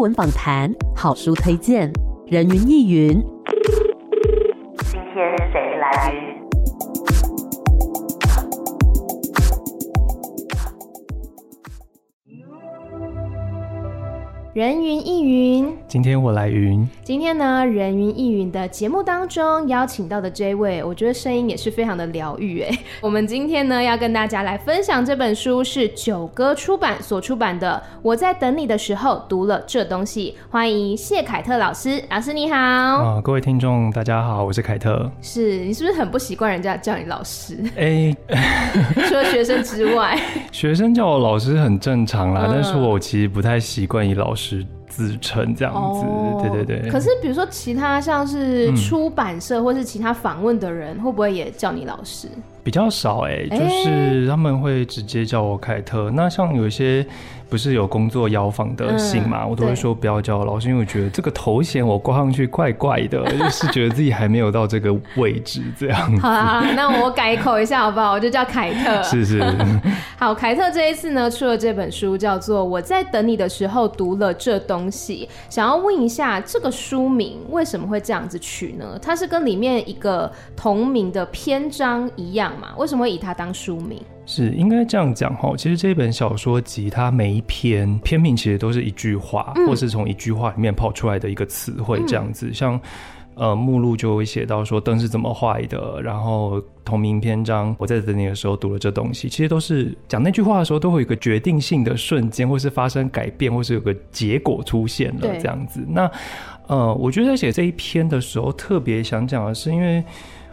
文访谈、好书推荐、人云亦云。今天谁来？人云亦云，今天我来云。今天呢，人云亦云的节目当中邀请到的这位，我觉得声音也是非常的疗愈哎。我们今天呢，要跟大家来分享这本书，是九歌出版所出版的《我在等你的时候读了这东西》。欢迎谢凯特老师，老师你好。啊，各位听众大家好，我是凯特。是你是不是很不习惯人家叫你老师？哎、欸，除了学生之外，学生叫我老师很正常啦，嗯、但是我其实不太习惯以老师。自称这样子，哦、对对对。可是比如说其他像是出版社或是其他访问的人，嗯、会不会也叫你老师？比较少哎、欸，就是他们会直接叫我凯特。欸、那像有一些。不是有工作邀访的信嘛？嗯、我都会说不要叫我老师，因为我觉得这个头衔我挂上去怪怪的，就是觉得自己还没有到这个位置这样子。好啦，那我改口一下好不好？我就叫凯特。是是。好，凯特这一次呢出了这本书，叫做《我在等你的时候读了这东西》。想要问一下，这个书名为什么会这样子取呢？它是跟里面一个同名的篇章一样嘛？为什么会以它当书名？是应该这样讲哈，其实这本小说集它每一篇篇名其实都是一句话，嗯、或是从一句话里面跑出来的一个词汇这样子。嗯、像呃目录就会写到说灯是怎么坏的，然后同名篇章我在等你的时候读了这东西，其实都是讲那句话的时候都会有一个决定性的瞬间，或是发生改变，或是有个结果出现了这样子。那呃，我觉得在写这一篇的时候，特别想讲的是因为。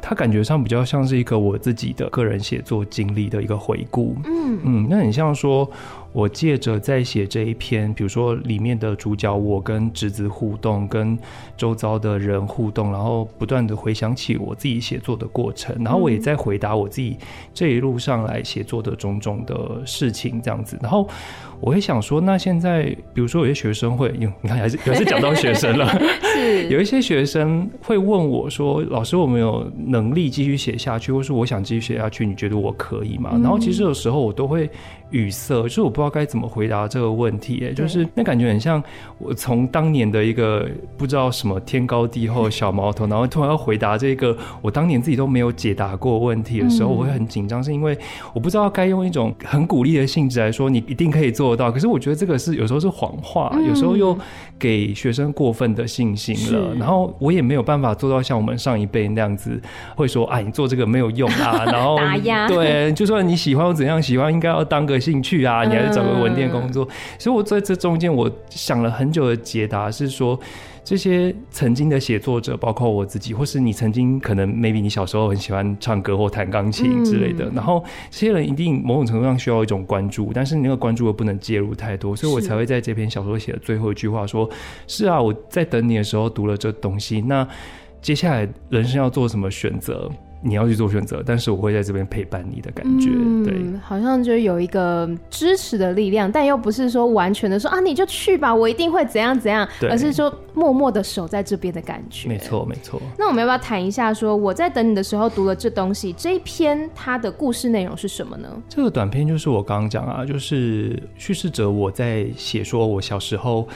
它感觉上比较像是一个我自己的个人写作经历的一个回顾，嗯嗯，那很像说。我借着在写这一篇，比如说里面的主角我跟侄子互动，跟周遭的人互动，然后不断的回想起我自己写作的过程，然后我也在回答我自己这一路上来写作的种种的事情，这样子。然后我会想说，那现在比如说有些学生会，你看还是还是讲到学生了，是 有一些学生会问我说，老师，我没有能力继续写下去，或是我想继续写下去，你觉得我可以吗？然后其实有时候我都会。语塞，就是我不知道该怎么回答这个问题，哎，就是那感觉很像我从当年的一个不知道什么天高地厚的小毛头，然后突然要回答这个我当年自己都没有解答过问题的时候，我会很紧张，是因为我不知道该用一种很鼓励的性质来说，你一定可以做得到。可是我觉得这个是有时候是谎话，有时候又给学生过分的信心了。然后我也没有办法做到像我们上一辈那样子，会说哎，你做这个没有用啊，然后打压，对，就算你喜欢我怎样喜欢，应该要当个。兴趣啊，你还是找个稳定工作。嗯、所以我在这中间，我想了很久的解答是说，这些曾经的写作者，包括我自己，或是你曾经可能 maybe 你小时候很喜欢唱歌或弹钢琴之类的，嗯、然后这些人一定某种程度上需要一种关注，但是你那个关注又不能介入太多，所以我才会在这篇小说写的最后一句话说：是，是啊，我在等你的时候读了这东西，那接下来人生要做什么选择？你要去做选择，但是我会在这边陪伴你的感觉，嗯、对，好像就有一个支持的力量，但又不是说完全的说啊，你就去吧，我一定会怎样怎样，而是说默默的守在这边的感觉。没错，没错。那我们要不要谈一下说，说我在等你的时候读了这东西这一篇，它的故事内容是什么呢？这个短篇就是我刚刚讲啊，就是叙事者我在写说我小时候。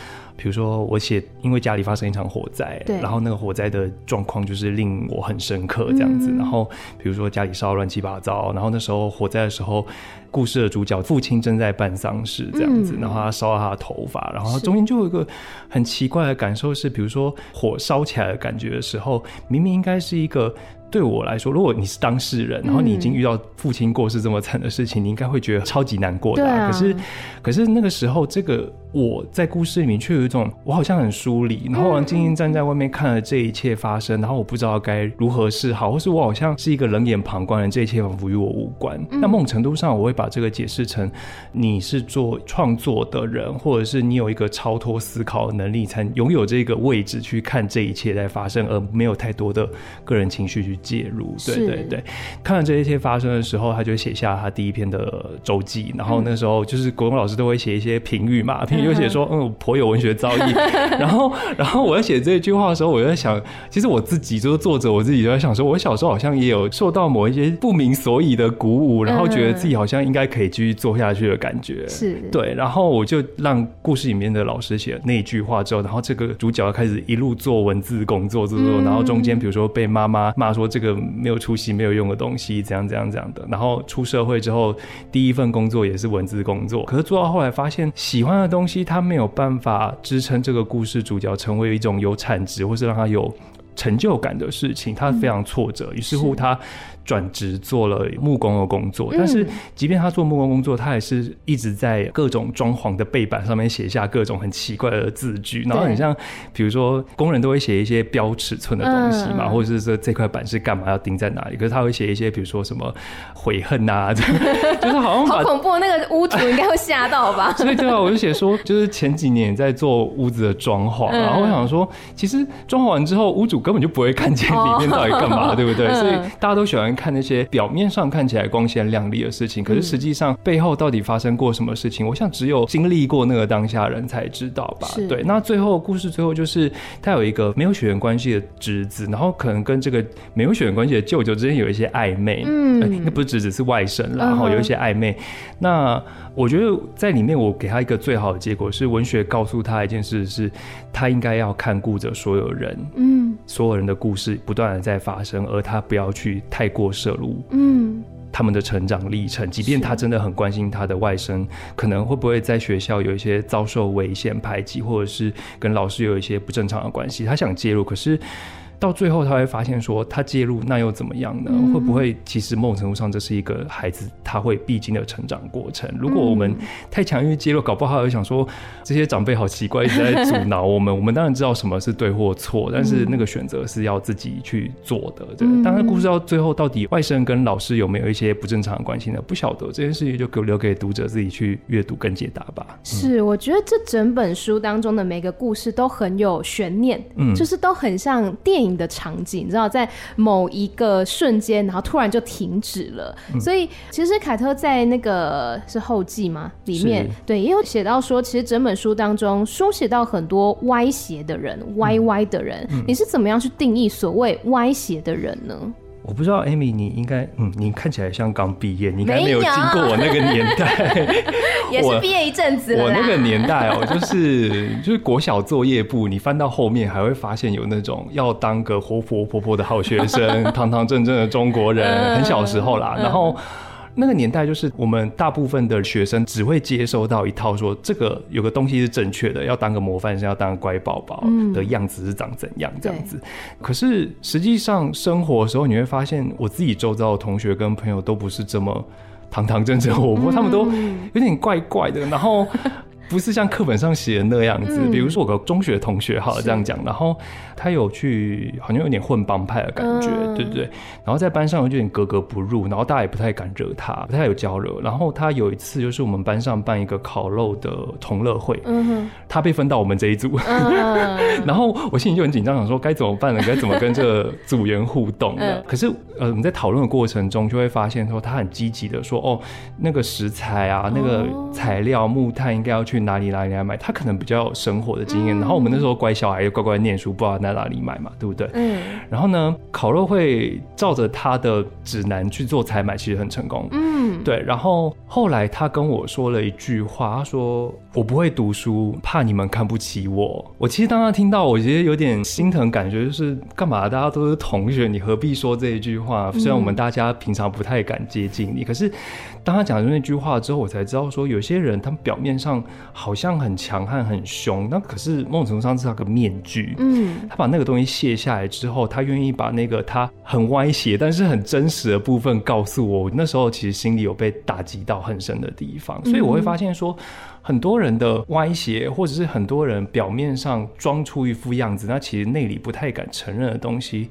比如说，我写因为家里发生一场火灾，对然后那个火灾的状况就是令我很深刻这样子。嗯、然后比如说家里烧乱七八糟，然后那时候火灾的时候，故事的主角父亲正在办丧事这样子，嗯、然后他烧了他的头发，然后中间就有一个很奇怪的感受是，比如说火烧起来的感觉的时候，明明应该是一个。对我来说，如果你是当事人，然后你已经遇到父亲过世这么惨的事情，嗯、你应该会觉得超级难过的、啊。啊、可是，可是那个时候，这个我在故事里面却有一种，我好像很疏离，然后我静静站在外面看了这一切发生，然后我不知道该如何是好，或是我好像是一个冷眼旁观人，这一切仿佛与我无关。嗯、那某种程度上，我会把这个解释成，你是做创作的人，或者是你有一个超脱思考的能力，才拥有这个位置去看这一切在发生，而没有太多的个人情绪去。介入。对对对，看到这一切发生的时候，他就写下他第一篇的周记。然后那时候就是国文老师都会写一些评语嘛，评语就写说 嗯，颇有文学造诣。然后然后我在写这一句话的时候，我就在想，其实我自己就是作者，我自己就在想说，我小时候好像也有受到某一些不明所以的鼓舞，然后觉得自己好像应该可以继续做下去的感觉。是对，然后我就让故事里面的老师写那一句话之后，然后这个主角开始一路做文字工作，做做，然后中间比如说被妈妈骂说这个没有出息、没有用的东西，怎样怎样怎样的，然后出社会之后第一份工作也是文字工作，可是做到后来发现喜欢的东西，他没有办法支撑这个故事主角成为一种有产值，或是让他有成就感的事情，他非常挫折，于是乎他。转职做了木工的工作，但是即便他做木工工作，他也是一直在各种装潢的背板上面写下各种很奇怪的字句，然后很像，比如说工人都会写一些标尺寸的东西嘛，或者是说这块板是干嘛要钉在哪里，可是他会写一些比如说什么悔恨呐、啊，就是好像好恐怖，那个屋主应该会吓到吧？所以对啊，我就写说，就是前几年在做屋子的装潢，然后我想说，其实装潢完之后，屋主根本就不会看见里面到底干嘛，对不对？所以大家都喜欢。看那些表面上看起来光鲜亮丽的事情，可是实际上背后到底发生过什么事情？我想只有经历过那个当下人才知道吧。对，那最后故事最后就是他有一个没有血缘关系的侄子，然后可能跟这个没有血缘关系的舅舅之间有一些暧昧。嗯，那、欸、不是侄子是外甥，然后有一些暧昧。那我觉得在里面，我给他一个最好的结果是，文学告诉他一件事，是他应该要看顾着所有人，嗯，所有人的故事不断的在发生，而他不要去太过摄入，嗯，他们的成长历程。即便他真的很关心他的外甥，可能会不会在学校有一些遭受危险排挤，或者是跟老师有一些不正常的关系，他想介入，可是。到最后，他会发现说，他介入那又怎么样呢？嗯、会不会其实某种程度上，这是一个孩子他会必经的成长过程？如果我们太强硬介入，搞不好他会想说，这些长辈好奇怪，一直在阻挠我们。我们当然知道什么是对或错，但是那个选择是要自己去做的。对，当然故事到最后，到底外甥跟老师有没有一些不正常的关系呢？不晓得这件事情，就给留给读者自己去阅读跟解答吧。是，我觉得这整本书当中的每个故事都很有悬念，嗯，就是都很像电影。的场景，你知道，在某一个瞬间，然后突然就停止了。嗯、所以，其实凯特在那个是后记吗？里面对也有写到说，其实整本书当中书写到很多歪斜的人，歪歪的人。嗯、你是怎么样去定义所谓歪斜的人呢？我不知道，Amy，你应该，嗯，你看起来像刚毕业，你应该没有经过我那个年代，也是毕业一阵子了。我那个年代哦、喔，就是就是国小作业簿，你翻到后面还会发现有那种要当个活泼活泼的好学生，堂堂正正的中国人，很小时候啦，然后。那个年代就是我们大部分的学生只会接收到一套说，这个有个东西是正确的，要当个模范生，要当个乖宝宝的样子是长怎样这样子。可是实际上生活的时候，你会发现我自己周遭的同学跟朋友都不是这么堂堂正正活泼，他们都有点怪怪的，然后。不是像课本上写的那样子，比如说我个中学同学，好这样讲，然后他有去，好像有点混帮派的感觉，对不对？然后在班上有点格格不入，然后大家也不太敢惹他，不太有交流。然后他有一次就是我们班上办一个烤肉的同乐会，他被分到我们这一组，然后我心里就很紧张，想说该怎么办呢？该怎么跟这个组员互动呢？可是呃，我们在讨论的过程中就会发现说，他很积极的说，哦，那个食材啊，那个材料木炭应该要去。哪里哪里来买？他可能比较有生活的经验，嗯、然后我们那时候乖小孩又乖乖念书，不知道在哪里买嘛，对不对？嗯。然后呢，烤肉会照着他的指南去做采买，其实很成功。嗯，对。然后后来他跟我说了一句话，他说：“我不会读书，怕你们看不起我。”我其实当他听到，我觉得有点心疼，感觉就是干嘛？大家都是同学，你何必说这一句话？虽然我们大家平常不太敢接近你，可是当他讲的那句话之后，我才知道说，有些人他们表面上。好像很强悍、很凶，那可是某种程度上是那个面具。嗯，他把那个东西卸下来之后，他愿意把那个他很歪斜但是很真实的部分告诉我。那时候其实心里有被打击到很深的地方，所以我会发现说，很多人的歪斜，或者是很多人表面上装出一副样子，那其实内里不太敢承认的东西。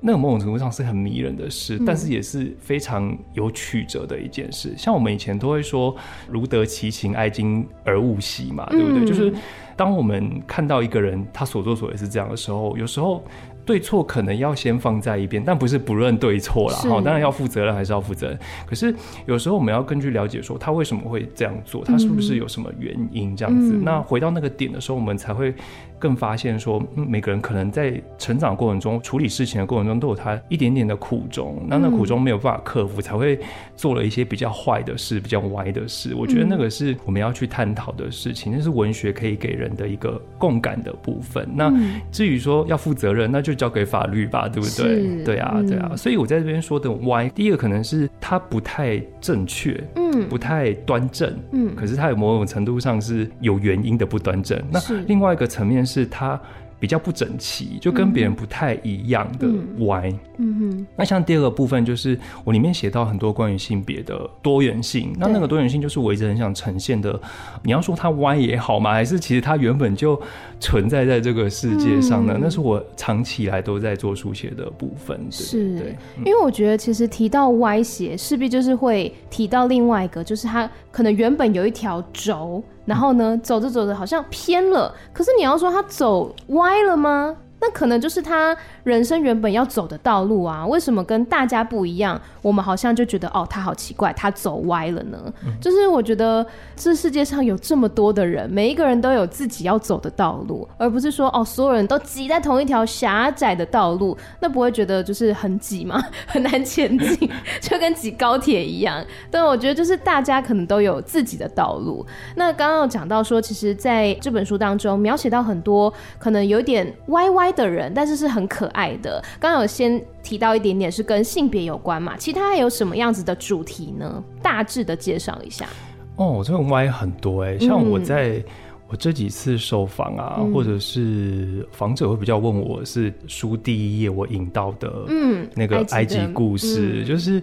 那个某种程度上是很迷人的事，但是也是非常有曲折的一件事。像我们以前都会说“如得其情，哀今而勿喜”嘛，对不对？就是当我们看到一个人他所作所为是这样的时候，有时候。对错可能要先放在一边，但不是不论对错啦。哈，当然要负责任还是要负责任。可是有时候我们要根据了解说他为什么会这样做，他是不是有什么原因这样子。嗯、那回到那个点的时候，我们才会更发现说，嗯、每个人可能在成长过程中处理事情的过程中都有他一点点的苦衷，那那苦衷没有办法克服，才会做了一些比较坏的事，比较歪的事。我觉得那个是我们要去探讨的事情，那是文学可以给人的一个共感的部分。那至于说要负责任，那就交给法律吧，对不对？对啊，对啊。所以我在这边说的歪，第一个可能是它不太正确，嗯，不太端正，嗯，可是它有某种程度上是有原因的不端正。那另外一个层面是它。比较不整齐，就跟别人不太一样的歪。嗯哼。那像第二个部分，就是我里面写到很多关于性别的多元性。那那个多元性，就是我一直很想呈现的。你要说它歪也好吗？还是其实它原本就存在在这个世界上呢？那是我长期以来都在做书写的部分。对是，对。因为我觉得其实提到歪斜，势必就是会提到另外一个，就是它可能原本有一条轴。然后呢，走着走着好像偏了，可是你要说他走歪了吗？那可能就是他人生原本要走的道路啊，为什么跟大家不一样？我们好像就觉得哦，他好奇怪，他走歪了呢？嗯、就是我觉得这世界上有这么多的人，每一个人都有自己要走的道路，而不是说哦，所有人都挤在同一条狭窄的道路，那不会觉得就是很挤吗？很难前进，就跟挤高铁一样。但我觉得就是大家可能都有自己的道路。那刚刚有讲到说，其实在这本书当中描写到很多可能有点歪歪。的人，但是是很可爱的。刚刚有先提到一点点是跟性别有关嘛？其他还有什么样子的主题呢？大致的介绍一下。哦，这种歪很多哎、欸，像我在我这几次受访啊，嗯、或者是访者会比较问我是书第一页我引到的，嗯，那个埃及故事，嗯、就是。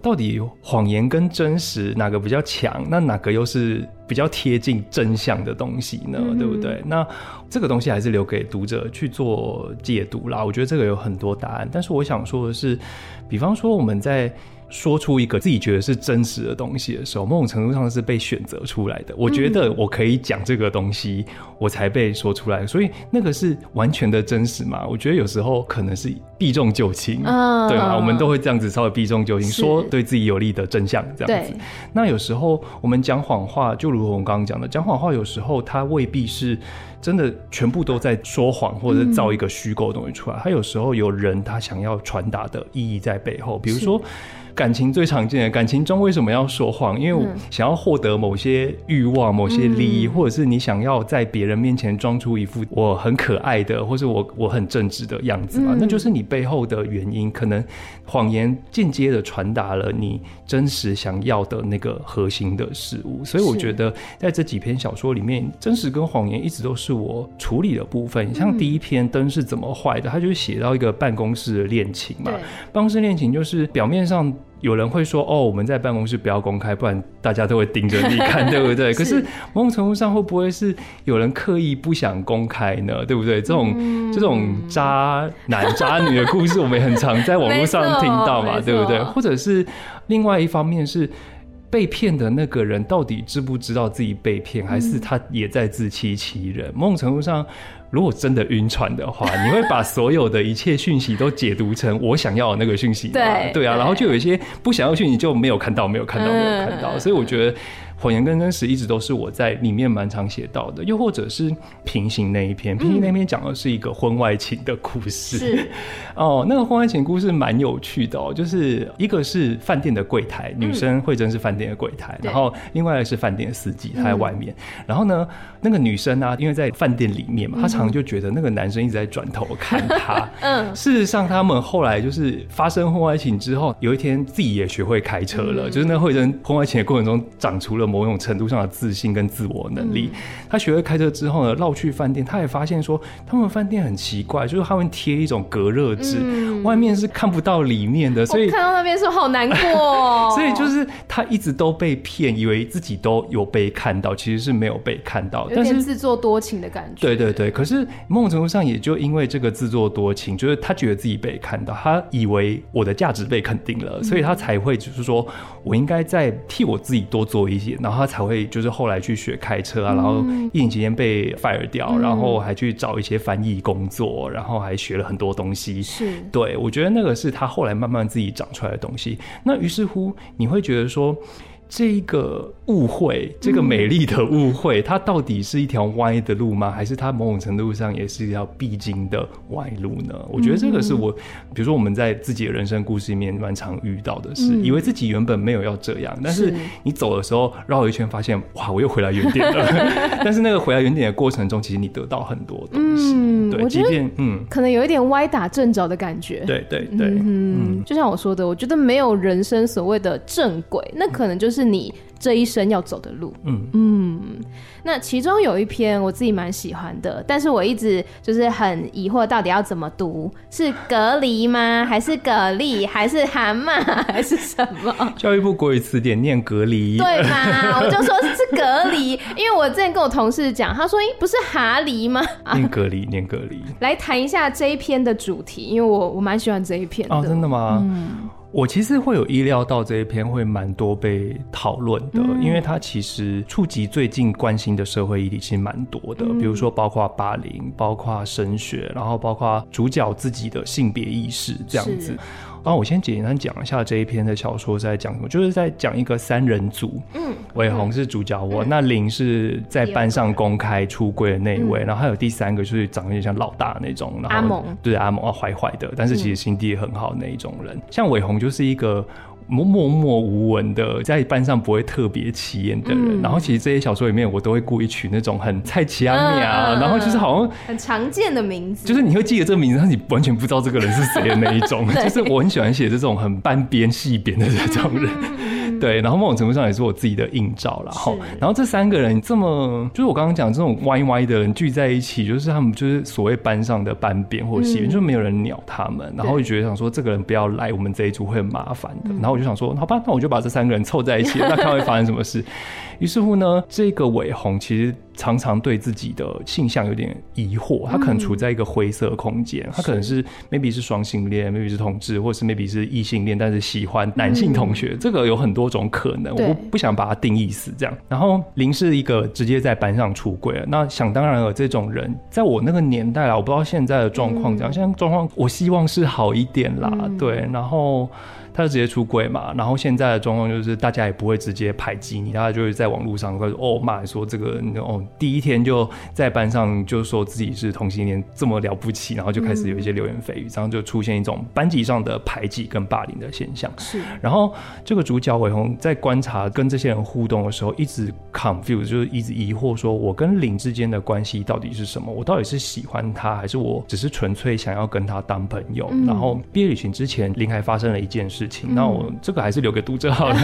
到底谎言跟真实哪个比较强？那哪个又是比较贴近真相的东西呢？嗯、对不对？那这个东西还是留给读者去做解读啦。我觉得这个有很多答案，但是我想说的是，比方说我们在。说出一个自己觉得是真实的东西的时候，某种程度上是被选择出来的。我觉得我可以讲这个东西，我才被说出来，所以那个是完全的真实嘛？我觉得有时候可能是避重就轻，对吗？我们都会这样子稍微避重就轻，说对自己有利的真相这样子。那有时候我们讲谎话，就如同我刚刚讲的，讲谎话有时候它未必是真的全部都在说谎，或者造一个虚构的东西出来。它有时候有人他想要传达的意义在背后，比如说。感情最常见的感情中为什么要说谎？因为我想要获得某些欲望、某些利益，或者是你想要在别人面前装出一副我很可爱的，或是我我很正直的样子嘛，那就是你背后的原因。可能谎言间接的传达了你真实想要的那个核心的事物。所以我觉得在这几篇小说里面，真实跟谎言一直都是我处理的部分。像第一篇《灯是怎么坏的》，他就写到一个办公室的恋情嘛，办公室恋情就是表面上。有人会说：“哦，我们在办公室不要公开，不然大家都会盯着你看，对不对？”，可是某种程度上，会不会是有人刻意不想公开呢？对不对？这种、嗯、这种渣男渣女的故事，我们也很常在网络上听到嘛，对不对？或者是另外一方面是被骗的那个人，到底知不知道自己被骗，还是他也在自欺欺人？某种程度上。如果真的晕船的话，你会把所有的一切讯息都解读成我想要的那个讯息？对对啊，然后就有一些不想要讯息就没有看到，没有看到，没有看到，所以我觉得。谎言跟真实一直都是我在里面蛮常写到的，又或者是平行那一篇，平行那篇讲的是一个婚外情的故事。是 哦，那个婚外情故事蛮有趣的哦，就是一个是饭店的柜台，女生慧珍是饭店的柜台，然后另外是饭店的司机，他在外面。然后呢，那个女生呢，因为在饭店里面嘛，她常常就觉得那个男生一直在转头看她。嗯，事实上他们后来就是发生婚外情之后，有一天自己也学会开车了，就是那慧珍婚外情的过程中长出了。某种程度上的自信跟自我能力，嗯、他学会开车之后呢，绕去饭店，他也发现说，他们饭店很奇怪，就是他们贴一种隔热纸，嗯、外面是看不到里面的，所以看到那边是好难过、哦。所以就是他一直都被骗，以为自己都有被看到，其实是没有被看到，但是自作多情的感觉。对对对，可是某种程度上也就因为这个自作多情，就是他觉得自己被看到，他以为我的价值被肯定了，嗯、所以他才会就是说我应该再替我自己多做一些然后他才会就是后来去学开车啊，然后疫情期间被 fire 掉，然后还去找一些翻译工作，然后还学了很多东西。是，对，我觉得那个是他后来慢慢自己长出来的东西。那于是乎，你会觉得说。这一个误会，这个美丽的误会，嗯、它到底是一条歪的路吗？还是它某种程度上也是一条必经的歪路呢？嗯、我觉得这个是我，比如说我们在自己的人生故事里面蛮常遇到的事，嗯、以为自己原本没有要这样，但是你走的时候绕一圈，发现哇，我又回来原点了。但是那个回来原点的过程中，其实你得到很多东西。嗯，对，即便嗯，可能有一点歪打正着的感觉。对对对，嗯，就像我说的，我觉得没有人生所谓的正轨，那可能就是。是你这一生要走的路，嗯嗯，那其中有一篇我自己蛮喜欢的，但是我一直就是很疑惑，到底要怎么读？是隔离吗？还是蛤蜊？还是蛤蟆？还是什么？教育部国语词典念隔离，对吗？我就说是隔离，因为我之前跟我同事讲，他说：“咦，不是蛤蜊吗？” 念隔离，念隔离。来谈一下这一篇的主题，因为我我蛮喜欢这一篇的。哦，真的吗？嗯。我其实会有意料到这一篇会蛮多被讨论的，嗯、因为它其实触及最近关心的社会议题其实蛮多的，嗯、比如说包括霸凌，包括升学，然后包括主角自己的性别意识这样子。然后我先简单讲一下这一篇的小说在讲什么，就是在讲一个三人组，嗯，伟鸿是主角我，嗯、那林是在班上公开出柜的那一位，嗯、然后还有第三个就是长得有点像老大那种，然后对阿蒙啊，坏坏的，但是其实心地也很好那一种人，嗯、像伟鸿就是一个。默默无闻的，在班上不会特别起眼的人。嗯、然后其实这些小说里面，我都会故意取那种很菜奇阿米啊，嗯、然后就是好像很常见的名字，就是你会记得这个名字，但你完全不知道这个人是谁的那一种。就是我很喜欢写这种很半边细边的这种人。嗯。对，然后某种程度上也是我自己的映照，然后，是。然后这三个人这么，就是我刚刚讲这种歪歪的人聚在一起，就是他们就是所谓班上的班边或系员，嗯、就没有人鸟他们，然后我就觉得想说这个人不要来我们这一组会很麻烦的，然后我就想说好吧，那我就把这三个人凑在一起，那看会发生什么事。于是乎呢，这个煒红其实常常对自己的性向有点疑惑，他可能处在一个灰色空间，嗯、他可能是。maybe 是双性恋，maybe 是同志，或是 maybe 是异性恋，但是喜欢男性同学，嗯、这个有很多种可能，我不不想把它定义死这样。然后林是一个直接在班上出柜了，那想当然了，这种人在我那个年代啊，我不知道现在的状况怎样，嗯、现在状况我希望是好一点啦，嗯、对，然后。他就直接出柜嘛，然后现在的状况就是大家也不会直接排挤你，大家就会在网络上会说哦骂说这个哦第一天就在班上就说自己是同性恋这么了不起，然后就开始有一些流言蜚语，然后就出现一种班级上的排挤跟霸凌的现象。是，然后这个主角伟鸿在观察跟这些人互动的时候，一直 confuse 就是一直疑惑说，我跟林之间的关系到底是什么？我到底是喜欢他，还是我只是纯粹想要跟他当朋友？嗯、然后毕业旅行之前，林还发生了一件事。那我这个还是留给读者好了。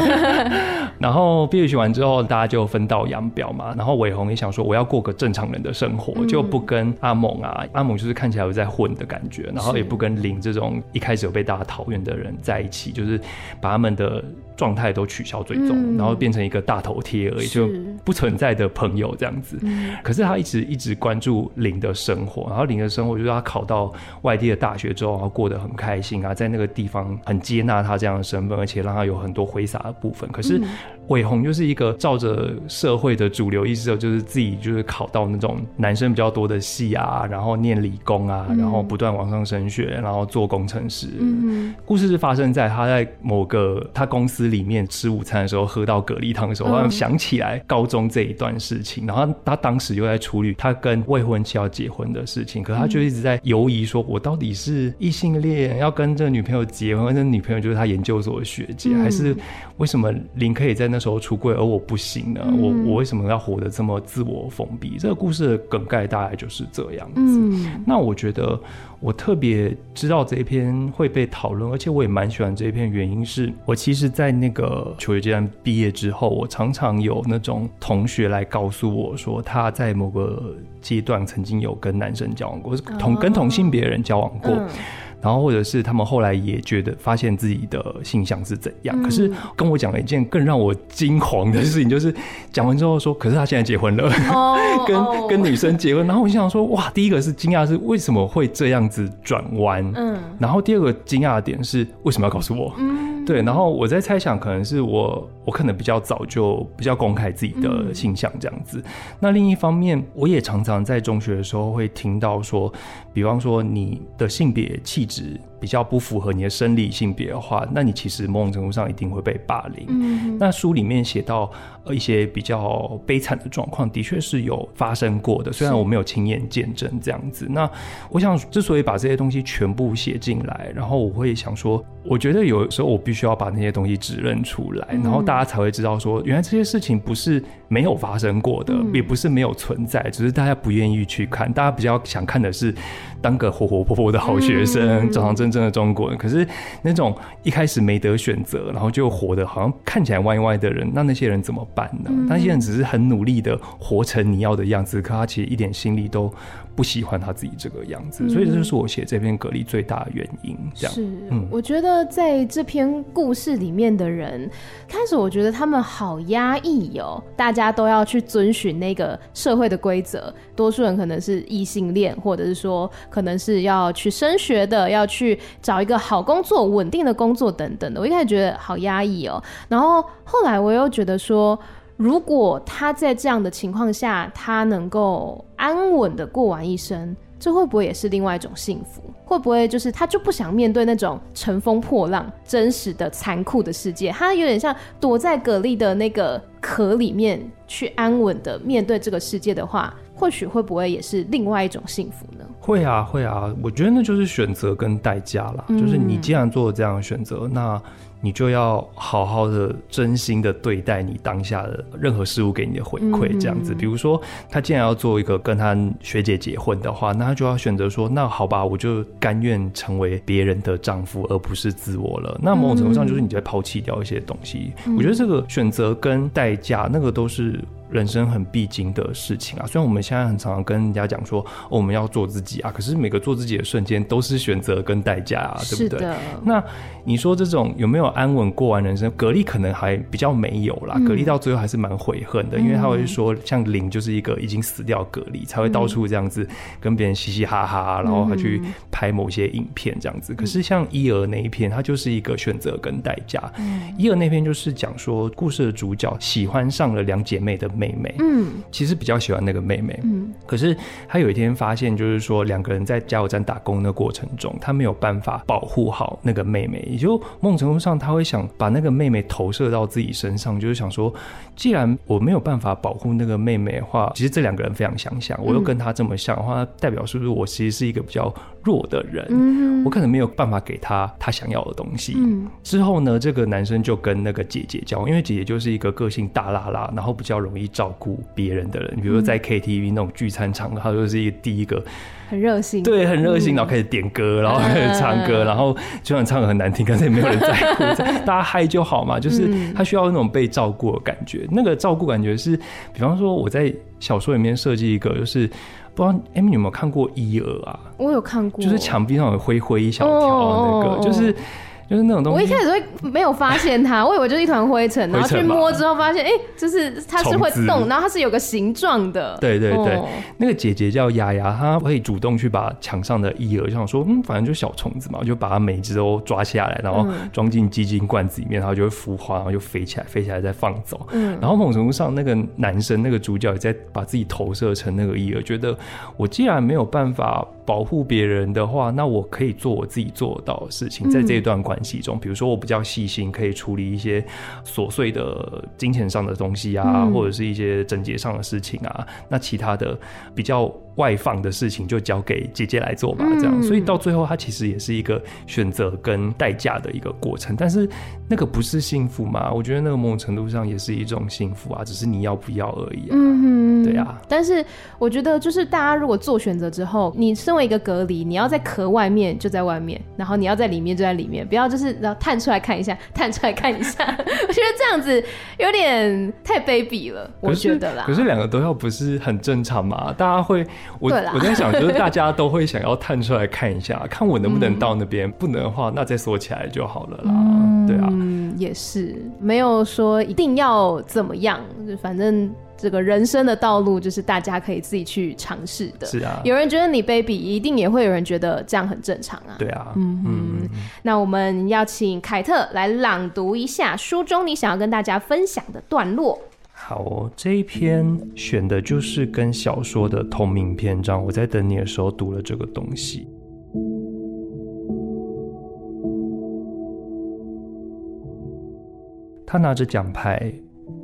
然后毕业学完之后，大家就分道扬镳嘛。然后伟鸿也想说，我要过个正常人的生活，就不跟阿猛啊，阿猛就是看起来有在混的感觉，然后也不跟林这种一开始有被大家讨厌的人在一起，就是把他们的。状态都取消追踪，嗯、然后变成一个大头贴而已，就不存在的朋友这样子。嗯、可是他一直一直关注林的生活，然后林的生活就是他考到外地的大学之后，然后过得很开心啊，在那个地方很接纳他这样的身份，而且让他有很多挥洒的部分。可是煒红就是一个照着社会的主流意识，就是自己就是考到那种男生比较多的系啊，然后念理工啊，嗯、然后不断往上升学，然后做工程师。嗯、故事是发生在他在某个他公司。里面吃午餐的时候喝到蛤蜊汤的时候，好像想起来高中这一段事情，然后他当时又在处理他跟未婚妻要结婚的事情，可他就一直在犹疑，说我到底是异性恋要跟这个女朋友结婚，这女朋友就是他研究所的学姐，还是为什么林可以在那时候出柜，而我不行呢？我我为什么要活得这么自我封闭？这个故事的梗概大概就是这样子。那我觉得。我特别知道这一篇会被讨论，而且我也蛮喜欢这一篇，原因是我其实，在那个求学阶段毕业之后，我常常有那种同学来告诉我说，他在某个阶段曾经有跟男生交往过，同跟同性别人交往过。嗯然后或者是他们后来也觉得发现自己的性向是怎样，嗯、可是跟我讲了一件更让我惊惶的事情，就是讲完之后说，可是他现在结婚了，哦、跟、哦、跟女生结婚。然后我就想说，哇，第一个是惊讶是为什么会这样子转弯，嗯，然后第二个惊讶的点是为什么要告诉我，嗯。对，然后我在猜想，可能是我我可能比较早就比较公开自己的形象这样子。嗯、那另一方面，我也常常在中学的时候会听到说，比方说你的性别气质比较不符合你的生理性别的话，那你其实某种程度上一定会被霸凌。嗯，那书里面写到呃一些比较悲惨的状况，的确是有发生过的，虽然我没有亲眼见证这样子。那我想，之所以把这些东西全部写进来，然后我会想说，我觉得有时候我必须要把那些东西指认出来，然后大家才会知道说，原来这些事情不是没有发生过的，也不是没有存在，只是大家不愿意去看。大家比较想看的是当个活活泼泼的好学生，堂堂正正的中国人。可是那种一开始没得选择，然后就活得好像看起来歪歪的人，那那些人怎么办呢？那些人只是很努力的活成你要的样子，可他其实一点心里都不喜欢他自己这个样子，所以这就是我写这篇蛤蜊最大的原因。这样是，嗯，我觉得在这篇故事里面的人，开始我觉得他们好压抑哦，大家都要去遵循那个社会的规则，多数人可能是异性恋，或者是说可能是要去升学的，要去找一个好工作、稳定的工作等等的。我一开始觉得好压抑哦，然后后来我又觉得说。如果他在这样的情况下，他能够安稳的过完一生，这会不会也是另外一种幸福？会不会就是他就不想面对那种乘风破浪、真实的残酷的世界？他有点像躲在蛤蜊的那个壳里面，去安稳的面对这个世界的话，或许会不会也是另外一种幸福呢？会啊，会啊，我觉得那就是选择跟代价啦。嗯、就是你既然做了这样的选择，那。你就要好好的、真心的对待你当下的任何事物给你的回馈，这样子。比如说，他既然要做一个跟他学姐结婚的话，那他就要选择说，那好吧，我就甘愿成为别人的丈夫，而不是自我了。那某种程度上，就是你在抛弃掉一些东西。我觉得这个选择跟代价，那个都是。人生很必经的事情啊，虽然我们现在很常常跟人家讲说，哦，我们要做自己啊，可是每个做自己的瞬间都是选择跟代价啊，对不对？那你说这种有没有安稳过完人生？格力可能还比较没有啦，格力到最后还是蛮悔恨的，嗯、因为他会说，像林就是一个已经死掉格力，才会到处这样子跟别人嘻嘻哈哈，然后他去拍某些影片这样子。可是像伊儿那一篇，它就是一个选择跟代价。伊儿那篇就是讲说，故事的主角喜欢上了两姐妹的妹。妹妹，嗯，其实比较喜欢那个妹妹，嗯，可是他有一天发现，就是说两个人在加油站打工的过程中，他没有办法保护好那个妹妹，也就某种程度上，他会想把那个妹妹投射到自己身上，就是想说，既然我没有办法保护那个妹妹的话，其实这两个人非常相像，我又跟他这么像的话，代表是不是我其实是一个比较弱的人？嗯，我可能没有办法给他他想要的东西。嗯，之后呢，这个男生就跟那个姐姐交往，因为姐姐就是一个个性大拉拉，然后比较容易。照顾别人的人，比如说在 KTV 那种聚餐场合，他就是一个第一个很热心，对，很热心，然后开始点歌，然后开始唱歌，然后就算唱的很难听，可是也没有人在乎，大家嗨就好嘛。就是他需要那种被照顾的感觉，那个照顾感觉是，比方说我在小说里面设计一个，就是不知道 Amy 有没有看过伊尔啊？我有看过，就是墙壁上有灰灰一小条那个，就是。就是那种东西，我一开始会没有发现它，我以为就是一团灰尘，然后去摸之后发现，哎、欸，就是它是会动，然后它是有个形状的。对对对，哦、那个姐姐叫丫丫，她会主动去把墙上的伊儿，就想说，嗯，反正就小虫子嘛，就把它每只都抓下来，然后装进鸡精罐子里面，然后就会孵化，然后就飞起来，飞起来再放走。嗯，然后某种程度上，那个男生那个主角也在把自己投射成那个伊儿，觉得我既然没有办法。保护别人的话，那我可以做我自己做到的事情。在这一段关系中，比如说我比较细心，可以处理一些琐碎的金钱上的东西啊，或者是一些整洁上的事情啊。那其他的比较。外放的事情就交给姐姐来做吧，这样，所以到最后，它其实也是一个选择跟代价的一个过程。但是那个不是幸福吗？我觉得那个某种程度上也是一种幸福啊，只是你要不要而已啊。嗯哼，对啊。但是我觉得，就是大家如果做选择之后，你身为一个隔离，你要在壳外面就在外面，然后你要在里面就在里面，不要就是然后探出来看一下，探出来看一下。我觉得这样子有点太卑鄙了，我觉得啦。可是两个都要不是很正常嘛？大家会。我我在想，就是大家都会想要探出来看一下，看我能不能到那边。不能的话，那再锁起来就好了啦。对啊，嗯，也是没有说一定要怎么样，反正这个人生的道路就是大家可以自己去尝试的。是啊，有人觉得你卑鄙，一定也会有人觉得这样很正常啊。对啊，嗯嗯，嗯，那我们要请凯特来朗读一下书中你想要跟大家分享的段落。好哦，这一篇选的就是跟小说的同名篇章。我在等你的时候读了这个东西。他拿着奖牌，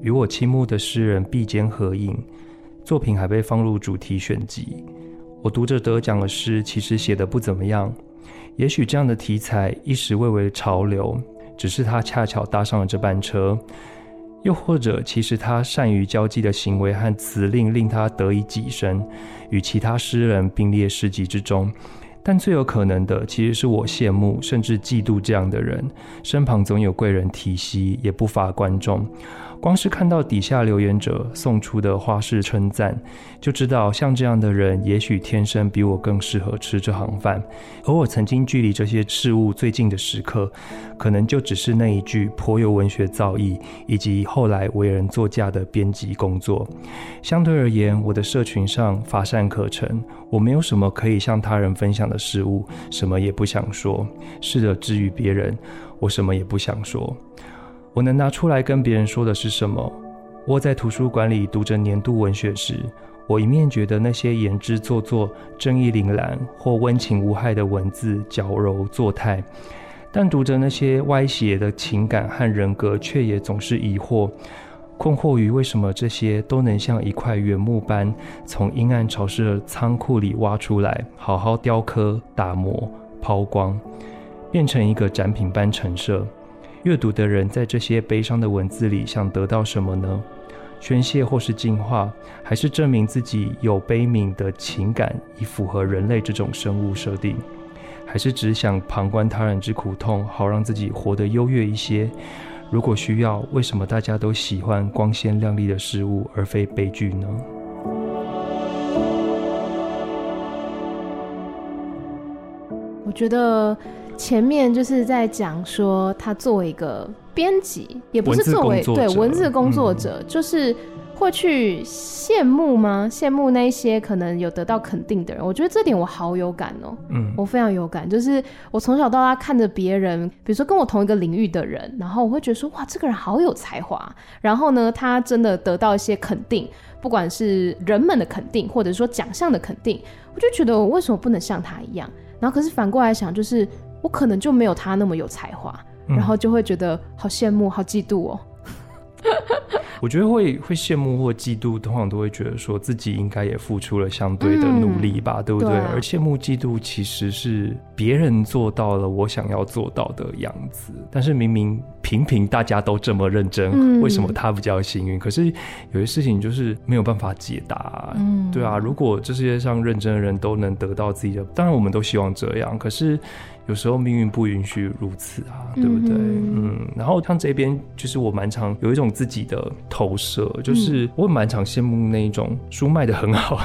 与我倾慕的诗人并肩合影，作品还被放入主题选集。我读着得奖的诗，其实写得不怎么样。也许这样的题材一时蔚为潮流，只是他恰巧搭上了这班车。又或者，其实他善于交际的行为和辞令，令他得以跻身，与其他诗人并列诗集之中。但最有可能的，其实是我羡慕甚至嫉妒这样的人，身旁总有贵人提携，也不乏观众。光是看到底下留言者送出的花式称赞，就知道像这样的人，也许天生比我更适合吃这行饭。而我曾经距离这些事物最近的时刻，可能就只是那一句颇有文学造诣，以及后来为人作嫁的编辑工作。相对而言，我的社群上乏善可陈，我没有什么可以向他人分享的事物，什么也不想说。试着之于别人，我什么也不想说。我能拿出来跟别人说的是什么？窝在图书馆里读着年度文学时，我一面觉得那些言之做作、正义凛然或温情无害的文字矫揉作态，但读着那些歪斜的情感和人格，却也总是疑惑、困惑于为什么这些都能像一块原木般从阴暗潮湿的仓库里挖出来，好好雕刻、打磨、抛光，变成一个展品般陈设。阅读的人在这些悲伤的文字里想得到什么呢？宣泄或是净化，还是证明自己有悲悯的情感，以符合人类这种生物设定？还是只想旁观他人之苦痛，好让自己活得优越一些？如果需要，为什么大家都喜欢光鲜亮丽的事物，而非悲剧呢？我觉得。前面就是在讲说，他作为一个编辑，也不是作为对文字工作者，嗯、就是会去羡慕吗？羡慕那些可能有得到肯定的人。我觉得这点我好有感哦、喔，嗯，我非常有感。就是我从小到大看着别人，比如说跟我同一个领域的人，然后我会觉得说，哇，这个人好有才华。然后呢，他真的得到一些肯定，不管是人们的肯定，或者说奖项的肯定，我就觉得我为什么不能像他一样？然后可是反过来想，就是。我可能就没有他那么有才华，嗯、然后就会觉得好羡慕、好嫉妒哦。我觉得会会羡慕或嫉妒，通常都会觉得说自己应该也付出了相对的努力吧，嗯、对不对？对啊、而羡慕、嫉妒其实是别人做到了我想要做到的样子，但是明明平平大家都这么认真，嗯、为什么他比较幸运？可是有些事情就是没有办法解答，嗯、对啊。如果这世界上认真的人都能得到自己的，当然我们都希望这样，可是。有时候命运不允许如此啊，对不对？嗯，嗯，然后像这边就是我蛮常有一种自己的投射，就是我蛮常羡慕那一种书卖的很好，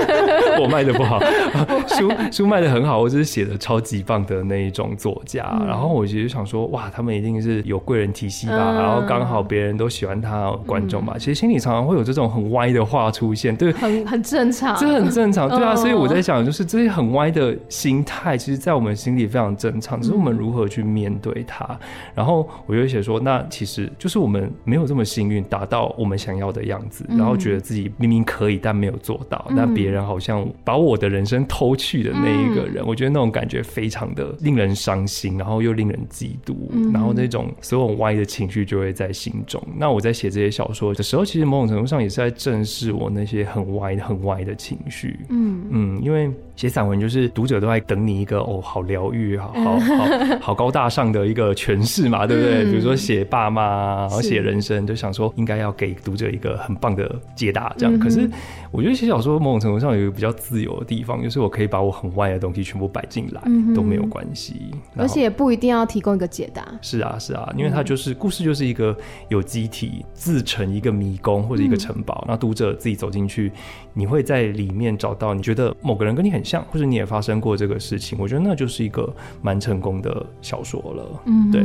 我卖的不好，书书卖的很好，或者是写的超级棒的那一种作家。嗯、然后我其实想说，哇，他们一定是有贵人提携吧？嗯、然后刚好别人都喜欢他观众吧？嗯、其实心里常常会有这种很歪的话出现，对，很很正常，这很正常，对啊。所以我在想，就是这些很歪的心态，其实，在我们心里。非常正常，只是我们如何去面对它。嗯、然后我就写说，那其实就是我们没有这么幸运达到我们想要的样子，嗯、然后觉得自己明明可以，但没有做到。嗯、但别人好像把我的人生偷去的那一个人，嗯、我觉得那种感觉非常的令人伤心，然后又令人嫉妒，嗯、然后那种所有歪的情绪就会在心中。那我在写这些小说的时候，其实某种程度上也是在正视我那些很歪、很歪的情绪。嗯嗯，因为写散文就是读者都在等你一个哦，好疗愈。好好好 好高大上的一个诠释嘛，对不对？嗯、比如说写爸妈，然后写人生，就想说应该要给读者一个很棒的解答，这样。嗯、可是我觉得写小说某种程度上有一个比较自由的地方，就是我可以把我很歪的东西全部摆进来，嗯、都没有关系，而且也不一定要提供一个解答。是啊，是啊，因为它就是故事，就是一个有机体自成一个迷宫或者一个城堡，那、嗯、读者自己走进去，你会在里面找到你觉得某个人跟你很像，或者你也发生过这个事情。我觉得那就是一个。蛮成功的小说了，嗯，对。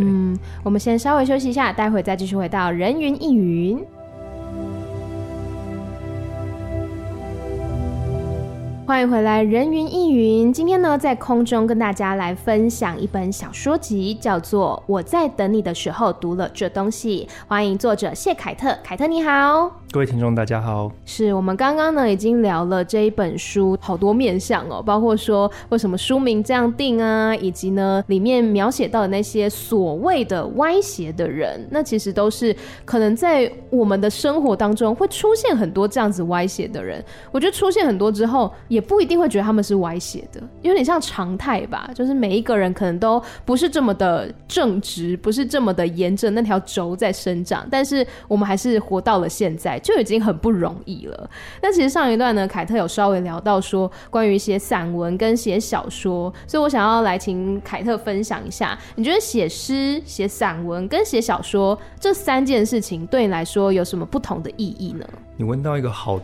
我们先稍微休息一下，待会再继续回到人云亦云。欢迎回来，人云亦云。今天呢，在空中跟大家来分享一本小说集，叫做《我在等你的时候读了这东西》。欢迎作者谢凯特，凯特你好，各位听众大家好。是我们刚刚呢已经聊了这一本书好多面向哦，包括说为什么书名这样定啊，以及呢里面描写到的那些所谓的歪斜的人，那其实都是可能在我们的生活当中会出现很多这样子歪斜的人。我觉得出现很多之后也。不一定会觉得他们是歪斜的，有点像常态吧。就是每一个人可能都不是这么的正直，不是这么的沿着那条轴在生长，但是我们还是活到了现在，就已经很不容易了。那其实上一段呢，凯特有稍微聊到说关于写散文跟写小说，所以我想要来请凯特分享一下，你觉得写诗、写散文跟写小说这三件事情对你来说有什么不同的意义呢？你问到一个好。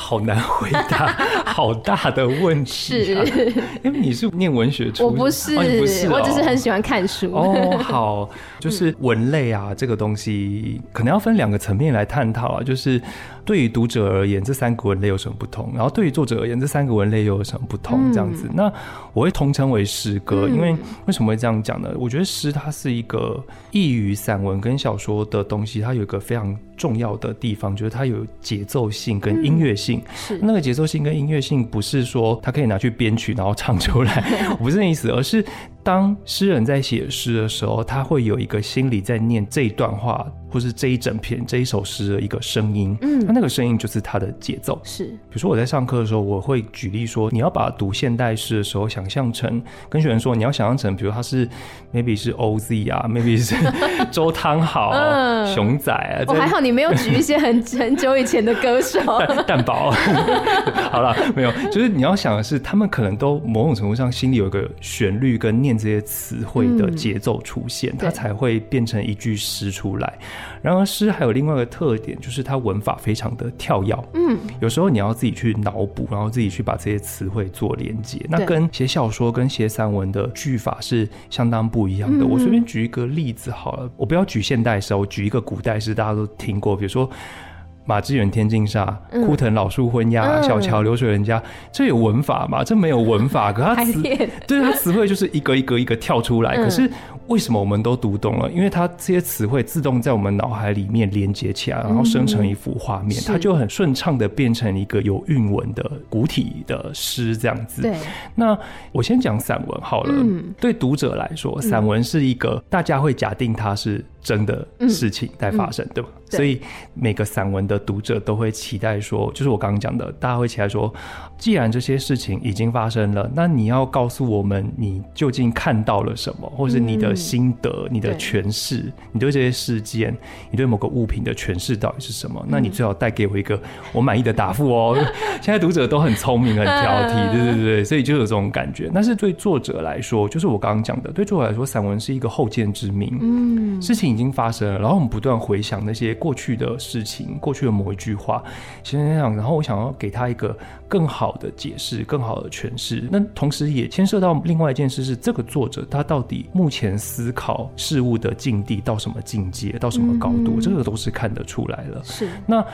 好难回答，好大的问题、啊。是，因为你是念文学出身，我不是，哦、不是、哦，我只是很喜欢看书。哦，好，就是文类啊，这个东西可能要分两个层面来探讨啊，就是。对于读者而言，这三个文类有什么不同？然后对于作者而言，这三个文类又有什么不同？这样子，嗯、那我会统称为诗歌，因为为什么会这样讲呢？我觉得诗它是一个异于散文跟小说的东西，它有一个非常重要的地方，就是它有节奏性跟音乐性。那个节奏性跟音乐性，不是说它可以拿去编曲然后唱出来，我不是那意思，而是。当诗人在写诗的时候，他会有一个心里在念这一段话，或是这一整篇这一首诗的一个声音。嗯，那那个声音就是它的节奏。是，比如说我在上课的时候，我会举例说，你要把读现代诗的时候想象成，跟学生说，你要想象成，比如他是 maybe 是 OZ 啊，maybe 是 周汤豪、嗯、熊仔啊。我、哦、还好，你没有举一些很很久以前的歌手。蛋堡。好了，没有，就是你要想的是，他们可能都某种程度上心里有一个旋律跟念。这些词汇的节奏出现，嗯，它才会变成一句诗出来。然而，诗还有另外一个特点，就是它文法非常的跳跃。嗯，有时候你要自己去脑补，然后自己去把这些词汇做连接。那跟写小说、跟写散文的句法是相当不一样的。嗯，我随便举一个例子好了，我不要举现代诗，我举一个古代诗，大家都听过，比如说。马致远天净沙，枯藤老树昏鸦，嗯，小桥流水人家，这有文法吗？这没有文法，可它词，对它词汇就是一个一个一个跳出来，嗯，可是。为什么我们都读懂了？因为它这些词汇自动在我们脑海里面连接起来，然后生成一幅画面，嗯，它就很顺畅的变成一个有韵文的古体的诗这样子。对，那我先讲散文好了。嗯，对读者来说，散文是一个大家会假定它是真的事情在发生，嗯，对吧？所以每个散文的读者都会期待说，就是我刚刚讲的，大家会期待说，既然这些事情已经发生了，那你要告诉我们你究竟看到了什么，或是你的。心得，你的诠释，你对这些事件，你对某个物品的诠释到底是什么？那你最好带给我一个我满意的答复哦。现在读者都很聪明，很挑剔，对对对，所以就有这种感觉。但是对作者来说，就是我刚刚讲的，对作者来说，散文是一个后见之明。嗯，事情已经发生了，然后我们不断回想那些过去的事情，过去的某一句话，想想想，然后我想要给他一个更好的解释，更好的诠释。那同时也牵涉到另外一件事，是这个作者他到底目前。思考事物的境地到什么境界，到什么高度，嗯、这个都是看得出来了。是那。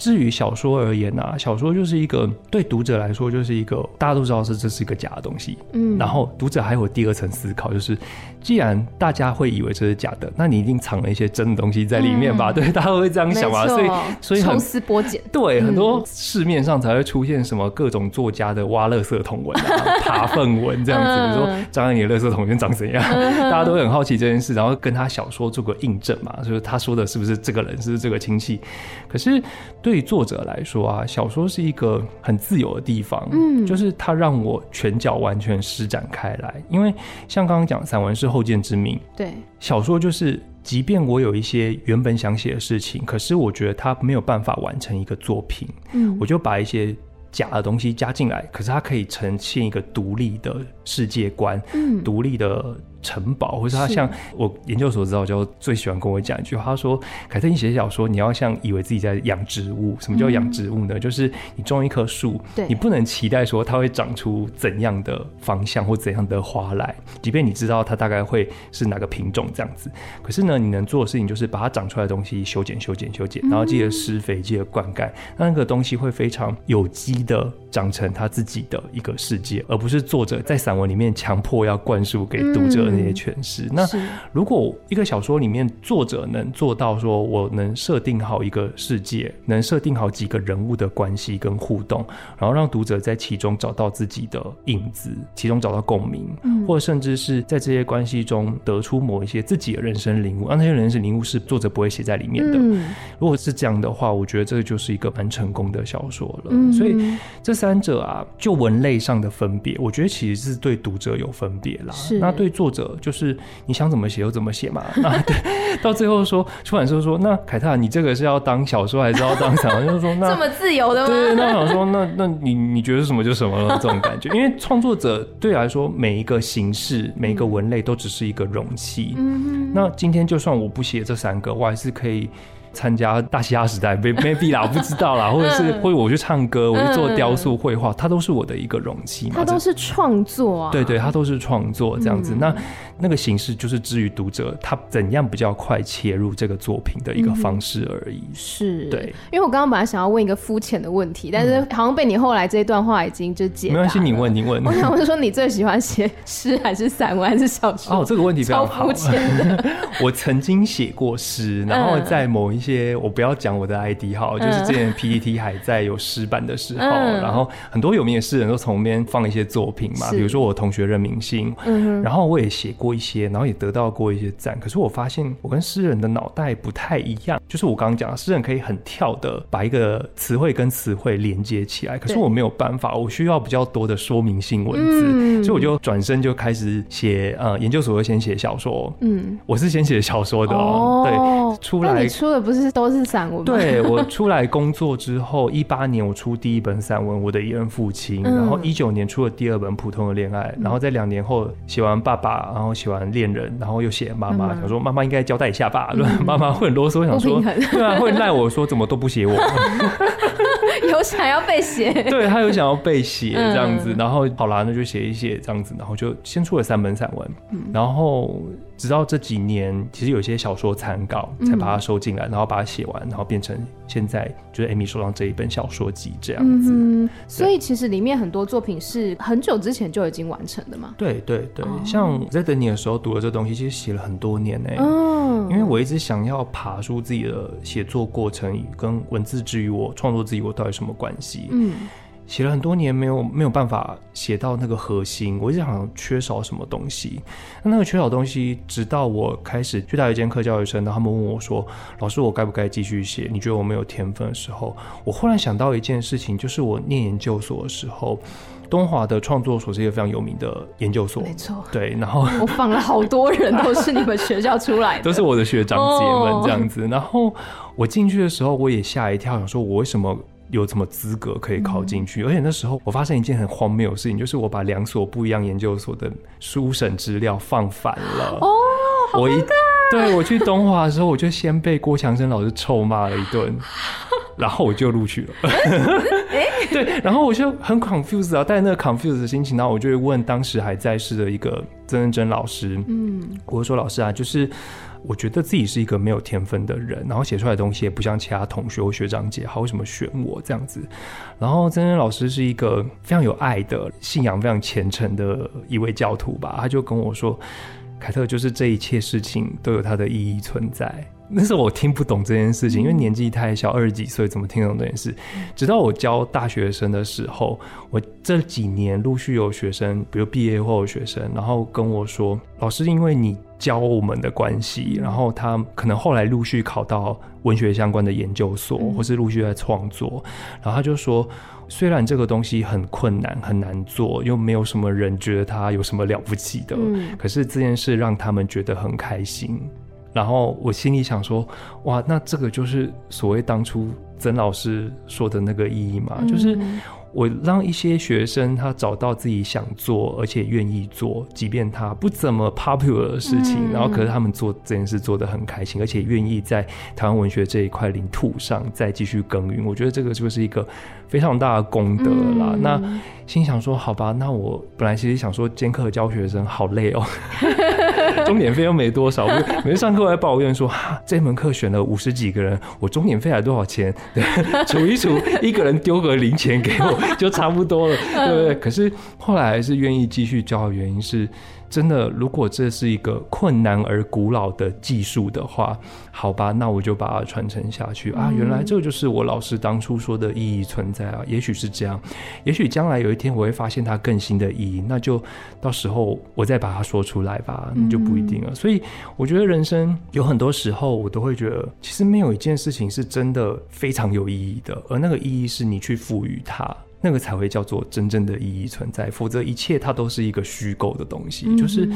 至于小说而言啊，小说就是一个对读者来说就是一个大家都知道是这是一个假的东西，嗯，然后读者还有第二层思考，就是既然大家会以为这是假的，那你一定藏了一些真的东西在里面吧？嗯、对，大家会这样想吧？所以，所以抽丝剥茧，对、嗯，很多市面上才会出现什么各种作家的挖垃圾桶文、啊、爬粪文这样子，比如说张爱玲的垃圾桶里长怎样，大家都会很好奇这件事，然后跟他小说做个印证嘛，就是他说的是不是这个人，是不是这个亲戚？可是对。对作者来说啊，小说是一个很自由的地方，嗯，就是它让我拳脚完全施展开来。因为像刚刚讲，散文是后见之明，对，小说就是，即便我有一些原本想写的事情，可是我觉得它没有办法完成一个作品，嗯，我就把一些假的东西加进来，可是它可以呈现一个独立的世界观，嗯，独立的。城堡，或者他像我研究所知道，就最喜欢跟我讲一句话，他说：“凯特，你写小说，你要像以为自己在养植物。什么叫养植物呢？嗯、就是你种一棵树，你不能期待说它会长出怎样的方向或怎样的花来，即便你知道它大概会是哪个品种这样子。可是呢，你能做的事情就是把它长出来的东西修剪、修剪、修剪，然后记得施肥、记得灌溉，那那个东西会非常有机的。”长成它自己的一个世界，而不是作者在散文里面强迫要灌输给读者的那些诠释。嗯、那如果一个小说里面作者能做到说，我能设定好一个世界，能设定好几个人物的关系跟互动，然后让读者在其中找到自己的影子，其中找到共鸣，嗯、或者甚至是在这些关系中得出某一些自己的人生领悟，让那些人生领悟是作者不会写在里面的。嗯、如果是这样的话，我觉得这就是一个蛮成功的小说了。嗯、所以这三者啊，就文类上的分别，我觉得其实是对读者有分别啦。是，那对作者就是你想怎么写就怎么写嘛。啊对，到最后说出版社说，那凯特，你这个是要当小说还是要当散文？就是说那这么自由的吗？对，那我想说，那那你你觉得什么就什么了，这种感觉。因为创作者对来说，每一个形式、每一个文类都只是一个容器。嗯哼，那今天就算我不写这三个，我还是可以。参加大嘻哈时代，maybe 啦，我不知道啦，或者是或者我去唱歌，我去做雕塑、绘画，它都是我的一个容器嘛。它都是创作啊。对对，它都是创作这样子。那那个形式就是至于读者他怎样比较快切入这个作品的一个方式而已。是，对。因为我刚刚本来想要问一个肤浅的问题，但是好像被你后来这一段话已经就解。没关系，你问，你问。我想问说，你最喜欢写诗还是散文还是小说？哦，这个问题非常好。肤浅的。我曾经写过诗，然后在某一些我不要讲我的 ID 号，就是之前 PPT 还在有诗版的时候，然后很多有名的诗人都从那边放一些作品嘛，比如说我同学任明星，嗯，然后我也写过一些，然后也得到过一些赞。可是我发现我跟诗人的脑袋不太一样，就是我刚刚讲，诗人可以很跳的把一个词汇跟词汇连接起来，可是我没有办法，我需要比较多的说明性文字，所以我就转身就开始写，呃，研究所就先写小说，嗯，我是先写小说的哦，对，出来出的不是都是散文。对，我出来工作之后，一八年我出第一本散文《我的一任父亲》，然后一九年出了第二本《普通的恋爱》，然后在两年后写完爸爸，然后写完恋人，然后又写妈妈，想说妈妈应该交代一下吧，妈妈会很啰嗦，想说对啊，会赖我说怎么都不写我，有想要被写，对他有想要被写这样子，然后好啦，那就写一写这样子，然后就先出了三本散文，然后。直到这几年，其实有些小说参稿，才把它收进来，嗯、然后把它写完，然后变成现在就是 Amy 手上这一本小说集这样子。嗯、所以其实里面很多作品是很久之前就已经完成的嘛。对对对，哦、像在等你的时候读了这东西，其实写了很多年呢。嗯，因为我一直想要爬出自己的写作过程跟文字之于我创作之于我到底什么关系。嗯。写了很多年，没有没有办法写到那个核心，我一直好像缺少什么东西。那那个缺少东西，直到我开始去大学间课教育生，然后他们问我说：“老师，我该不该继续写？你觉得我没有天分的时候，我忽然想到一件事情，就是我念研究所的时候，东华的创作所是一个非常有名的研究所，没错，对。然后我访了好多人，都是你们学校出来的，都是我的学长姐们这样子。然后我进去的时候，我也吓一跳，想说我为什么？有什么资格可以考进去？嗯、而且那时候我发生一件很荒谬的事情，就是我把两所不一样研究所的书审资料放反了。哦，我一对我去东华的时候，我就先被郭强生老师臭骂了一顿，然后我就录取了。对，然后我就很 confused 啊，带着那个 confused 的心情，然后我就会问当时还在世的一个曾曾曾老师，嗯，我说老师啊，就是。我觉得自己是一个没有天分的人，然后写出来的东西也不像其他同学或学长姐，好，为什么选我这样子？然后曾曾老师是一个非常有爱的、信仰非常虔诚的一位教徒吧，他就跟我说：“凯特，就是这一切事情都有它的意义存在。”那时候我听不懂这件事情，因为年纪太小，二十几岁怎么听懂这件事？直到我教大学生的时候，我这几年陆续有学生，比如毕业后的学生，然后跟我说：“老师，因为你。”教我们的关系，然后他可能后来陆续考到文学相关的研究所，或是陆续在创作。然后他就说，虽然这个东西很困难、很难做，又没有什么人觉得他有什么了不起的，可是这件事让他们觉得很开心。然后我心里想说，哇，那这个就是所谓当初曾老师说的那个意义嘛，就是。我让一些学生他找到自己想做而且愿意做，即便他不怎么 popular 的事情，嗯、然后可是他们做这件事做得很开心，而且愿意在台湾文学这一块领土上再继续耕耘。我觉得这个就是一个非常大的功德啦。嗯、那心想说，好吧，那我本来其实想说兼课教学生好累哦。钟点费又没多少，每次上课我还抱怨说，哈，这门课选了五十几个人，我钟点费还多少钱？对，数一数，一个人丢个零钱给我就差不多了，对不对？可是后来还是愿意继续教的原因是。真的，如果这是一个困难而古老的技术的话，好吧，那我就把它传承下去啊！原来这就是我老师当初说的意义存在啊！也许是这样，也许将来有一天我会发现它更新的意义，那就到时候我再把它说出来吧，那就不一定了。所以我觉得人生有很多时候，我都会觉得，其实没有一件事情是真的非常有意义的，而那个意义是你去赋予它。那个才会叫做真正的意义存在，否则一切它都是一个虚构的东西，就是。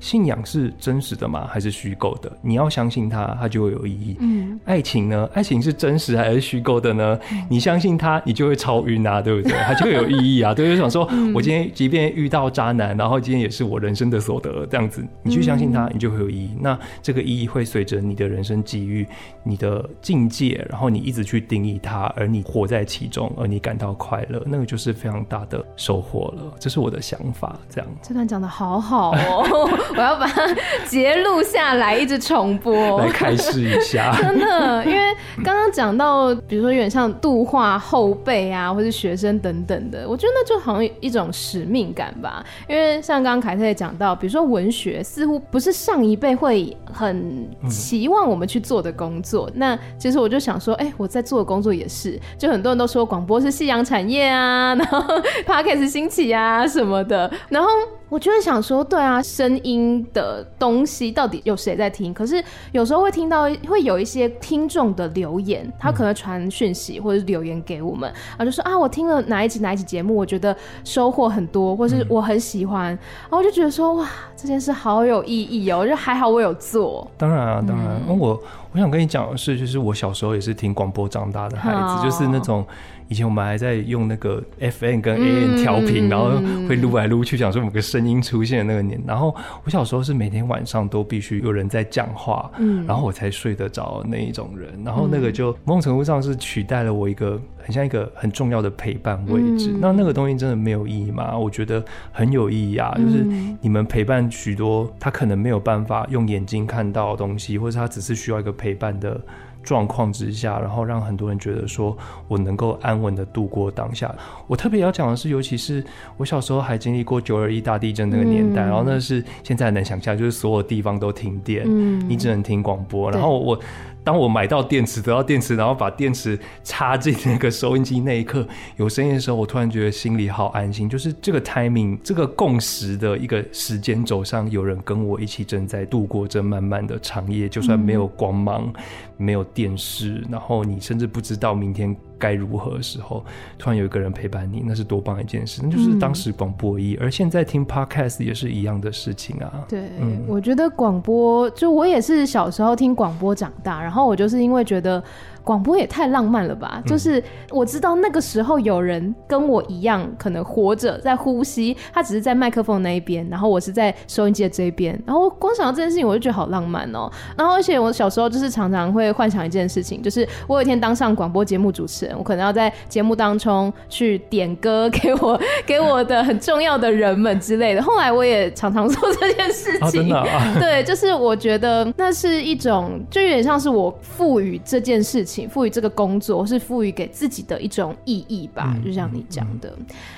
信仰是真实的吗？还是虚构的？你要相信它，它就会有意义。嗯，爱情呢？爱情是真实还是虚构的呢？嗯、你相信它，你就会超晕啊，对不对？它就会有意义啊。对，就想说，我今天即便遇到渣男，然后今天也是我人生的所得，这样子，你去相信它，你就会有意义。那这个意义会随着你的人生际遇、你的境界，然后你一直去定义它，而你活在其中，而你感到快乐，那个就是非常大的收获了。这是我的想法，这样。这段讲的好好哦。我要把它截录下来，一直重播来开示一下。真的，因为刚刚讲到，比如说有点像度化后辈啊，或是学生等等的，我觉得那就好像一种使命感吧。因为像刚刚凯特也讲到，比如说文学，似乎不是上一辈会很期望我们去做的工作。嗯、那其实我就想说，哎、欸，我在做的工作也是，就很多人都说广播是夕阳产业啊，然后 Podcast 兴起啊什么的，然后。我就会想说，对啊，声音的东西到底有谁在听？可是有时候会听到，会有一些听众的留言，他可能传讯息或者是留言给我们，然后就说啊，我听了哪一集哪一集节目，我觉得收获很多，或是我很喜欢，然后我就觉得说，哇，这件事好有意义哦，就还好我有做。当然啊，当然，嗯、我我想跟你讲的是，就是我小时候也是听广播长大的孩子，好就是那种。以前我们还在用那个 FN 跟 AN 调频，嗯、然后会撸来撸去，讲说某个声音出现的那个年。然后我小时候是每天晚上都必须有人在讲话，嗯，然后我才睡得着那一种人。然后那个就某种程度上是取代了我一个很像一个很重要的陪伴位置。嗯、那那个东西真的没有意义吗？我觉得很有意义啊，就是你们陪伴许多他可能没有办法用眼睛看到的东西，或者他只是需要一个陪伴的。状况之下，然后让很多人觉得说我能够安稳的度过当下。我特别要讲的是，尤其是我小时候还经历过九二一大地震那个年代，嗯、然后那是现在能想象，就是所有地方都停电，嗯、你只能听广播，然后我。当我买到电池，得到电池，然后把电池插进那个收音机那一刻，有声音的时候，我突然觉得心里好安心。就是这个 timing，这个共识的一个时间轴上，有人跟我一起正在度过这漫漫的长夜。就算没有光芒，嗯、没有电视，然后你甚至不知道明天。该如何的时候，突然有一个人陪伴你，那是多棒一件事！那就是当时广播一，嗯、而现在听 Podcast 也是一样的事情啊。对，嗯、我觉得广播，就我也是小时候听广播长大，然后我就是因为觉得。广播也太浪漫了吧！就是我知道那个时候有人跟我一样，可能活着在呼吸，他只是在麦克风那一边，然后我是在收音机的这一边。然后光想到这件事情，我就觉得好浪漫哦。然后而且我小时候就是常常会幻想一件事情，就是我有一天当上广播节目主持人，我可能要在节目当中去点歌给我给我的很重要的人们之类的。后来我也常常做这件事情，对，就是我觉得那是一种，就有点像是我赋予这件事情。赋予这个工作是赋予给自己的一种意义吧，就像你讲的。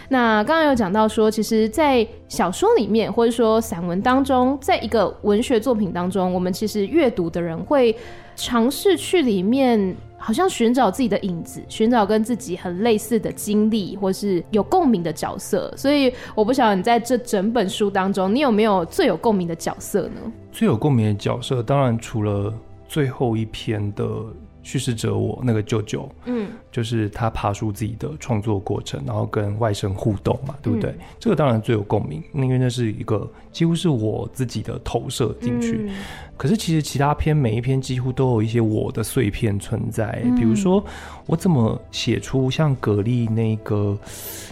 那刚刚有讲到说，其实，在小说里面或者说散文当中，在一个文学作品当中，我们其实阅读的人会尝试去里面，好像寻找自己的影子，寻找跟自己很类似的经历，或是有共鸣的角色。所以，我不晓得你在这整本书当中，你有没有最有共鸣的角色呢？最有共鸣的角色，当然除了最后一篇的。去世者我那个舅舅，就是他爬出自己的创作过程，然后跟外甥互动嘛，对不对？嗯、这个当然最有共鸣，因为那是一个几乎是我自己的投射进去。嗯可是其实其他篇每一篇几乎都有一些我的碎片存在，嗯、比如说我怎么写出像蛤蜊那个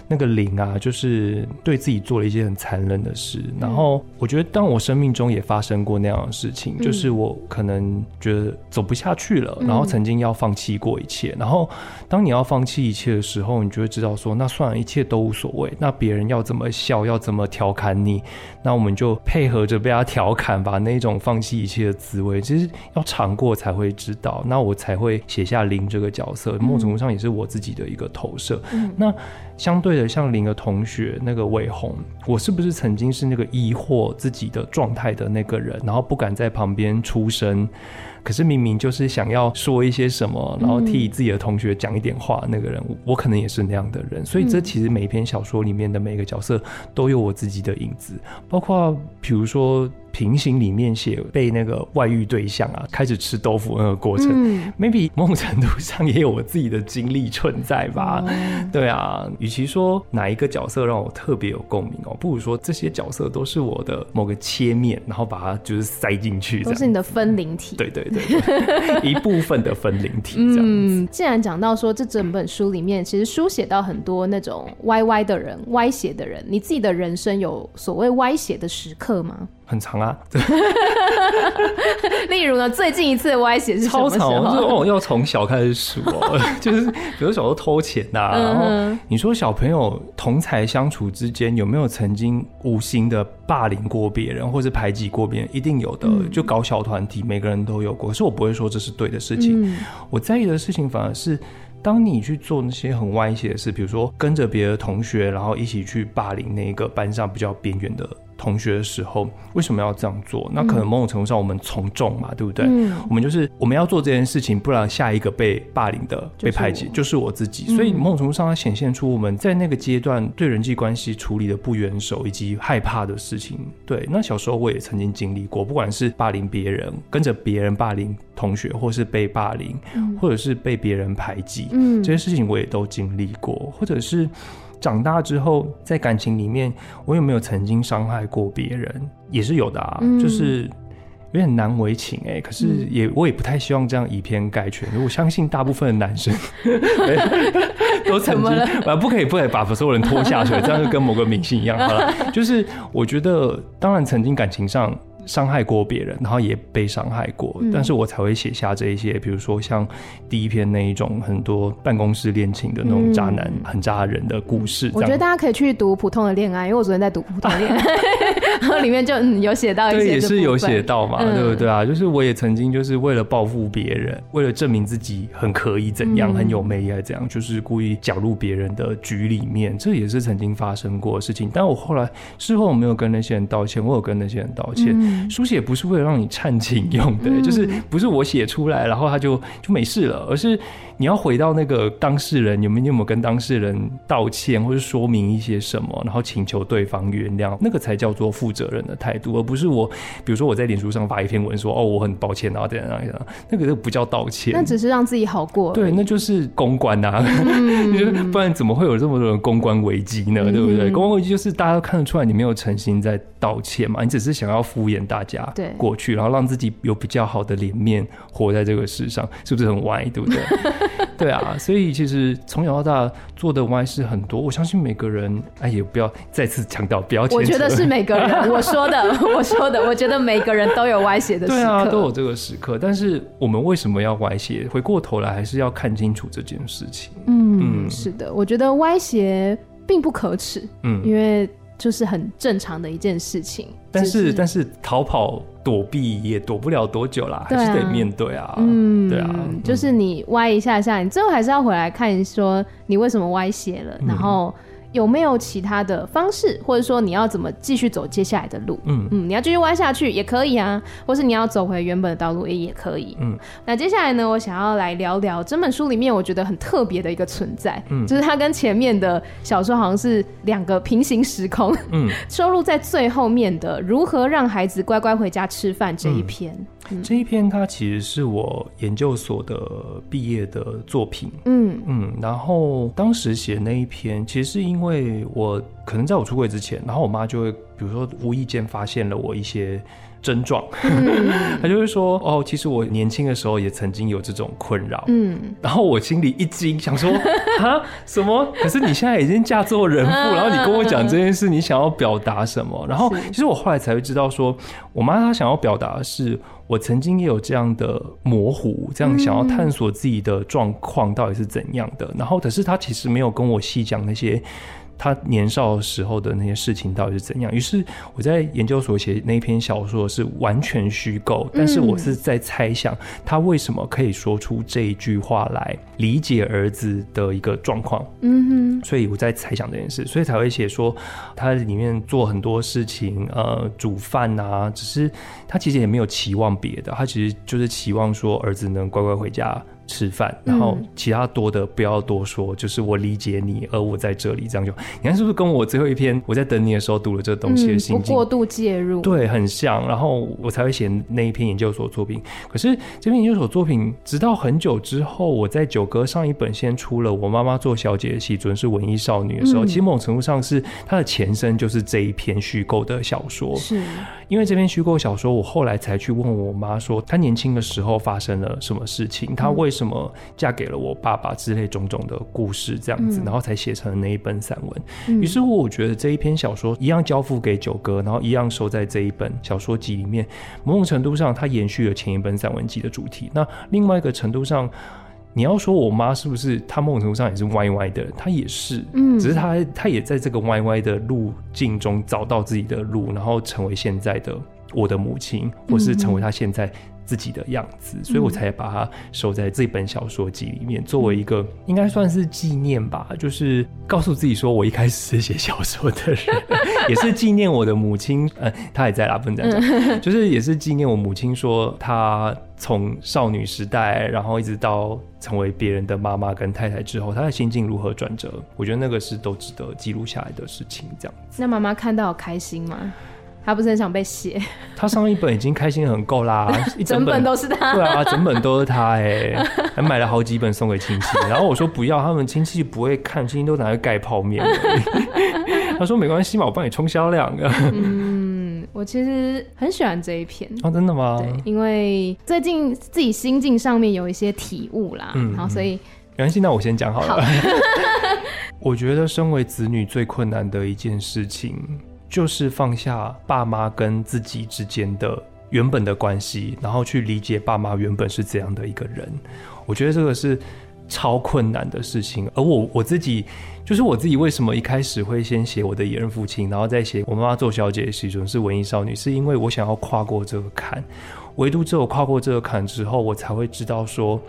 那个灵啊，就是对自己做了一些很残忍的事。嗯、然后我觉得当我生命中也发生过那样的事情，嗯、就是我可能觉得走不下去了，然后曾经要放弃过一切，然后当你要放弃一切的时候，你就会知道说，那算了，一切都无所谓。那别人要怎么笑，要怎么调侃你，那我们就配合着被他调侃吧。那种放弃一切的滋味，其实要尝过才会知道。那我才会写下林这个角色，某种程度上也是我自己的一个投射。嗯、那相对的，像林的同学那个伟鸿，我是不是曾经是那个疑惑自己的状态的那个人，然后不敢在旁边出声？可是明明就是想要说一些什么，然后替自己的同学讲一点话，那个人，我可能也是那样的人。所以这其实每一篇小说里面的每个角色都有我自己的影子，包括比如说。平行里面写被那个外遇对象啊开始吃豆腐那个过程，嗯，maybe 某种程度上也有我自己的经历存在吧。嗯、对啊，与其说哪一个角色让我特别有共鸣哦，不如说这些角色都是我的某个切面，然后把它就是塞进去，都是你的分灵体。对对对，对，一部分的分灵体。嗯，既然讲到说这整本书里面其实书写到很多那种歪歪的人、歪斜的人，你自己的人生有所谓歪斜的时刻吗？很长啊，例如呢，最近一次歪斜是？超长，就是哦，要从小开始数哦，就是比如小时候偷钱呐、啊，然后你说小朋友同才相处之间有没有曾经无心的霸凌过别人，或是排挤过别人？一定有的，就搞小团体，每个人都有过。可是我不会说这是对的事情，我在意的事情反而是。当你去做那些很歪斜的事，比如说跟着别的同学，然后一起去霸凌那个班上比较边缘的同学的时候，为什么要这样做？那可能某种程度上我们从众嘛，嗯、对不对？嗯、我们就是我们要做这件事情，不然下一个被霸凌的、被排挤就是我自己。所以某种程度上，它显现出我们在那个阶段对人际关系处理的不圆熟以及害怕的事情。对，那小时候我也曾经经历过，不管是霸凌别人，跟着别人霸凌。同学，或是被霸凌，或者是被别人排挤，嗯，这些事情我也都经历过。或者是长大之后，在感情里面，我有没有曾经伤害过别人？也是有的啊，嗯、就是有点难为情哎、欸。可是也我也不太希望这样以偏概全。我相信大部分的男生 都曾经，啊，不可以不可以把所有人拖下水，这样就跟某个明星一样。好了，就是我觉得，当然曾经感情上。伤害过别人，然后也被伤害过，嗯、但是我才会写下这一些，比如说像第一篇那一种很多办公室恋情的那种渣男、嗯、很渣人的故事。我觉得大家可以去读普通的恋爱，因为我昨天在读普通恋爱，然后里面就有写到一些，对，也是有写到嘛，嗯、对不对啊？就是我也曾经就是为了报复别人，为了证明自己很可以怎样，嗯、很有魅力，还怎样，就是故意搅入别人的局里面，这也是曾经发生过的事情。但我后来事后我没有跟那些人道歉，我有跟那些人道歉。嗯。书写不是为了让你忏情用的，嗯、就是不是我写出来，然后他就就没事了，而是你要回到那个当事人，你们有，你有没有跟当事人道歉，或者说明一些什么，然后请求对方原谅，那个才叫做负责任的态度，而不是我，比如说我在脸书上发一篇文说哦，我很抱歉啊，这样这样，那个就不叫道歉，那只是让自己好过，对，那就是公关呐啊，嗯、不然怎么会有这么多人公关危机呢？对不对？嗯、公关危机就是大家都看得出来你没有诚心在道歉嘛，你只是想要敷衍大家，对，过去，然后让自己有比较好的脸面活在这个世上，是不是很歪？对不对？对啊，所以其实从小到大做的歪事很多。我相信每个人，哎，也不要再次强调，不要。我觉得是每个人，我说的，我说的，我觉得每个人都有歪斜的时刻。对啊，都有这个时刻。但是我们为什么要歪斜？回过头来还是要看清楚这件事情。嗯，嗯是的，我觉得歪斜并不可耻。嗯，因为。就是很正常的一件事情，但是、是、但是逃跑躲避也躲不了多久啦，还是得面对啊。嗯，对啊，就是你歪一下下，你最后还是要回来看，说你为什么歪斜了，嗯、然后。有没有其他的方式，或者说你要怎么继续走接下来的路？嗯嗯，你要继续弯下去也可以啊，或是你要走回原本的道路也也可以。嗯，那接下来呢，我想要来聊聊这本书里面我觉得很特别的一个存在，嗯，就是它跟前面的小说好像是两个平行时空。嗯，收录在最后面的《如何让孩子乖乖回家吃饭》这一篇。嗯嗯、这一篇它其实是我研究所的毕业的作品，嗯嗯，然后当时写那一篇，其实是因为我可能在我出柜之前，然后我妈就会，比如说无意间发现了我一些。症状，他就会说：“哦，其实我年轻的时候也曾经有这种困扰。”嗯，然后我心里一惊，想说：“ 啊，什么？可是你现在已经嫁做人妇，然后你跟我讲这件事，你想要表达什么？”然后，其实我后来才会知道说，说我妈她想要表达的是。我曾经也有这样的模糊，这样想要探索自己的状况到底是怎样的。嗯、然后，可是她其实没有跟我细讲那些。他年少时候的那些事情到底是怎样？于是我在研究所写那篇小说是完全虚构，但是我是在猜想他为什么可以说出这一句话来理解儿子的一个状况。嗯哼，所以我在猜想这件事，所以才会写说他里面做很多事情，呃，煮饭啊，只是他其实也没有期望别的，他其实就是期望说儿子能乖乖回家。吃饭，然后其他多的不要多说，嗯、就是我理解你，而我在这里，这样就你看是不是跟我最后一篇我在等你的时候读了这东西的心境，嗯、不过度介入，对，很像，然后我才会写那一篇研究所作品。可是这篇研究所作品，直到很久之后，我在九歌上一本先出了，我妈妈做小姐的戏，准是文艺少女的时候，嗯、其实某种程度上是它的前身，就是这一篇虚构的小说。是。因为这篇虚构小说，我后来才去问我妈说，她年轻的时候发生了什么事情，她为什么什么嫁给了我爸爸之类种种的故事，这样子，然后才写成了那一本散文。于是乎，我觉得这一篇小说一样交付给九哥，然后一样收在这一本小说集里面。某种程度上，它延续了前一本散文集的主题。那另外一个程度上，你要说我妈是不是？她某种程度上也是歪歪的，她也是，嗯，只是她她也在这个歪歪的路径中找到自己的路，然后成为现在的我的母亲，或是成为她现在。自己的样子，所以我才把它收在这本小说集里面，作为一个应该算是纪念吧，就是告诉自己说我一开始是写小说的人，也是纪念我的母亲，呃，她也在啦，不能这样讲，就是也是纪念我母亲，说她从少女时代，然后一直到成为别人的妈妈跟太太之后，她的心境如何转折，我觉得那个是都值得记录下来的事情。这样子，那妈妈看到开心吗？他不是很想被写，他上一本已经开心很够啦，一整本，都是他，对啊，整本都是他哎、欸，还买了好几本送给亲戚，然后我说不要，他们亲戚不会看，亲戚都拿来盖泡面。他说没关系嘛，我帮你冲销量。嗯，我其实很喜欢这一篇啊，真的吗？对，因为最近自己心境上面有一些体悟啦，嗯，然后所以没关系，那我先讲好了。好我觉得身为子女最困难的一件事情。就是放下爸妈跟自己之间的原本的关系，然后去理解爸妈原本是怎样的一个人。我觉得这个是超困难的事情。而我我自己，就是我自己，为什么一开始会先写我的野人父亲，然后再写我妈妈做小姐的时候是文艺少女，是因为我想要跨过这个坎。唯独只有跨过这个坎之后，我才会知道说。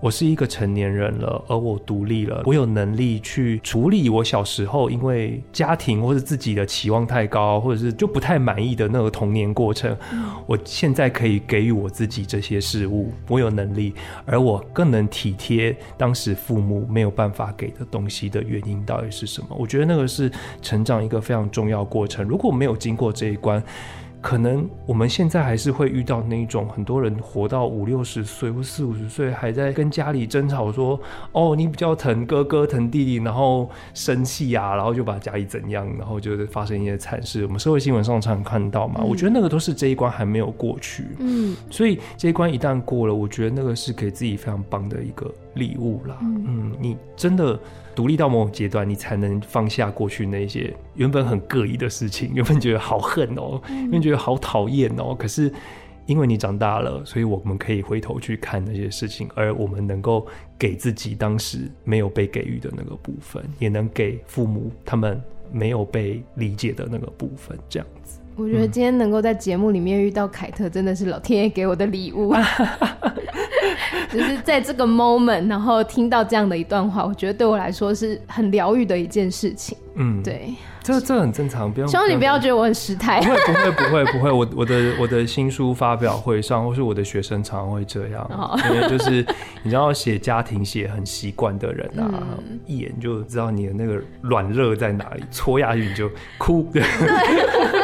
我是一个成年人了，而我独立了，我有能力去处理我小时候因为家庭或者自己的期望太高，或者是就不太满意的那个童年过程。我现在可以给予我自己这些事物，我有能力，而我更能体贴当时父母没有办法给的东西的原因到底是什么？我觉得那个是成长一个非常重要过程。如果没有经过这一关，可能我们现在还是会遇到那种很多人活到五六十岁或四五十岁，还在跟家里争吵说：“哦，你比较疼哥哥，疼弟弟，然后生气啊，然后就把家里怎样，然后就是发生一些惨事。”我们社会新闻上常常看到嘛。嗯、我觉得那个都是这一关还没有过去。嗯，所以这一关一旦过了，我觉得那个是给自己非常棒的一个礼物啦。嗯，嗯，你真的。独立到某种阶段，你才能放下过去那些原本很膈应的事情，原本觉得好恨哦，原本觉得好讨厌哦。可是因为你长大了，所以我们可以回头去看那些事情，而我们能够给自己当时没有被给予的那个部分，也能给父母他们没有被理解的那个部分，这样子。我觉得今天能够在节目里面遇到凯特，真的是老天爷给我的礼物。就是在这个 moment，然后听到这样的一段话，我觉得对我来说是很疗愈的一件事情。嗯，对，这这很正常，不用。希望你不要觉得我很失态。不会，不会，不会，不会。我我的我的新书发表会上，或是我的学生常常会这样，哦、因为就是你知道写家庭写很习惯的人啊，嗯、一眼就知道你的那个软肋在哪里，戳下去你就哭。对。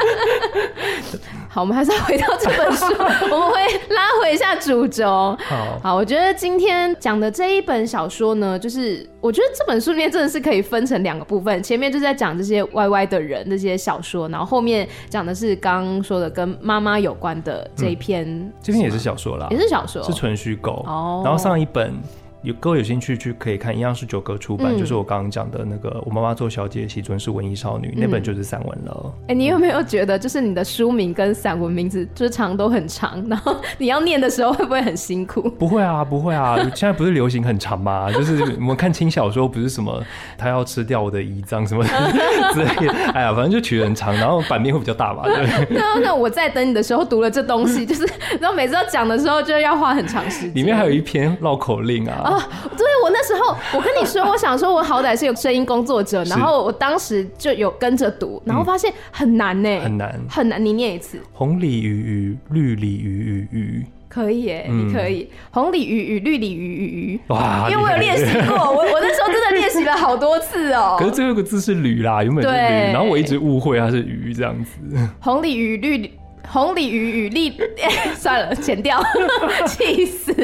好，我们还是要回到这本书，我们会拉回一下主轴。好，好，我觉得今天讲的这一本小说呢，就是我觉得这本书里面真的是可以分成两个部分，前面就是在讲这些歪歪的人这些小说，然后后面讲的是刚刚说的跟妈妈有关的这一篇，嗯、这篇也是小说啦，也是小说，是纯虚构。哦，然后上一本。有各位有兴趣去可以看，一样是九歌出版，嗯、就是我刚刚讲的那个我妈妈做小姐，习尊是文艺少女，嗯、那本就是散文了。哎、欸，你有没有觉得，就是你的书名跟散文名字就是长都很长，然后你要念的时候会不会很辛苦？不会啊，不会啊，现在不是流行很长吗？就是我们看轻小说，不是什么他要吃掉我的胰脏什么 之类的，哎呀，反正就取得很长，然后版面会比较大吧？对。那那我在等你的时候读了这东西，就是然后每次要讲的时候就要花很长时间。里面还有一篇绕口令啊。哦，对，我那时候我跟你说，我想说，我好歹是有声音工作者，然后我当时就有跟着读，然后发现很难呢、嗯，很难，很难。你念一次：红鲤鱼鱼，绿鲤鱼鱼鱼。可以耶，嗯、你可以。红鲤鱼与，绿鲤鱼鱼鱼。哇，因为我有练习过，我我那时候真的练习了好多次哦、喔。可是最后一个字是鲤啦，原本是鲤，然后我一直误会它是鱼这样子。红鲤鱼，绿。红鲤鱼与绿，算了，剪掉，气死。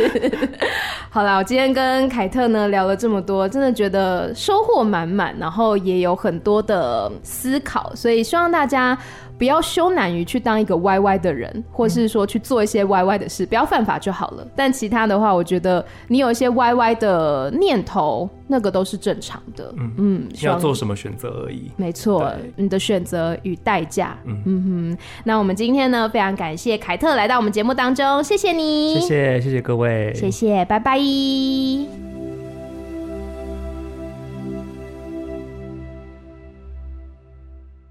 好了，我今天跟凯特呢聊了这么多，真的觉得收获满满，然后也有很多的思考，所以希望大家。不要羞赧于去当一个歪歪的人，或是说去做一些歪歪的事，不要犯法就好了。但其他的话，我觉得你有一些歪歪的念头，那个都是正常的。嗯嗯，要做什么选择而已。没错，你的选择与代价。嗯嗯哼。那我们今天呢，非常感谢凯特来到我们节目当中，谢谢你，谢谢谢谢各位，谢谢，拜拜。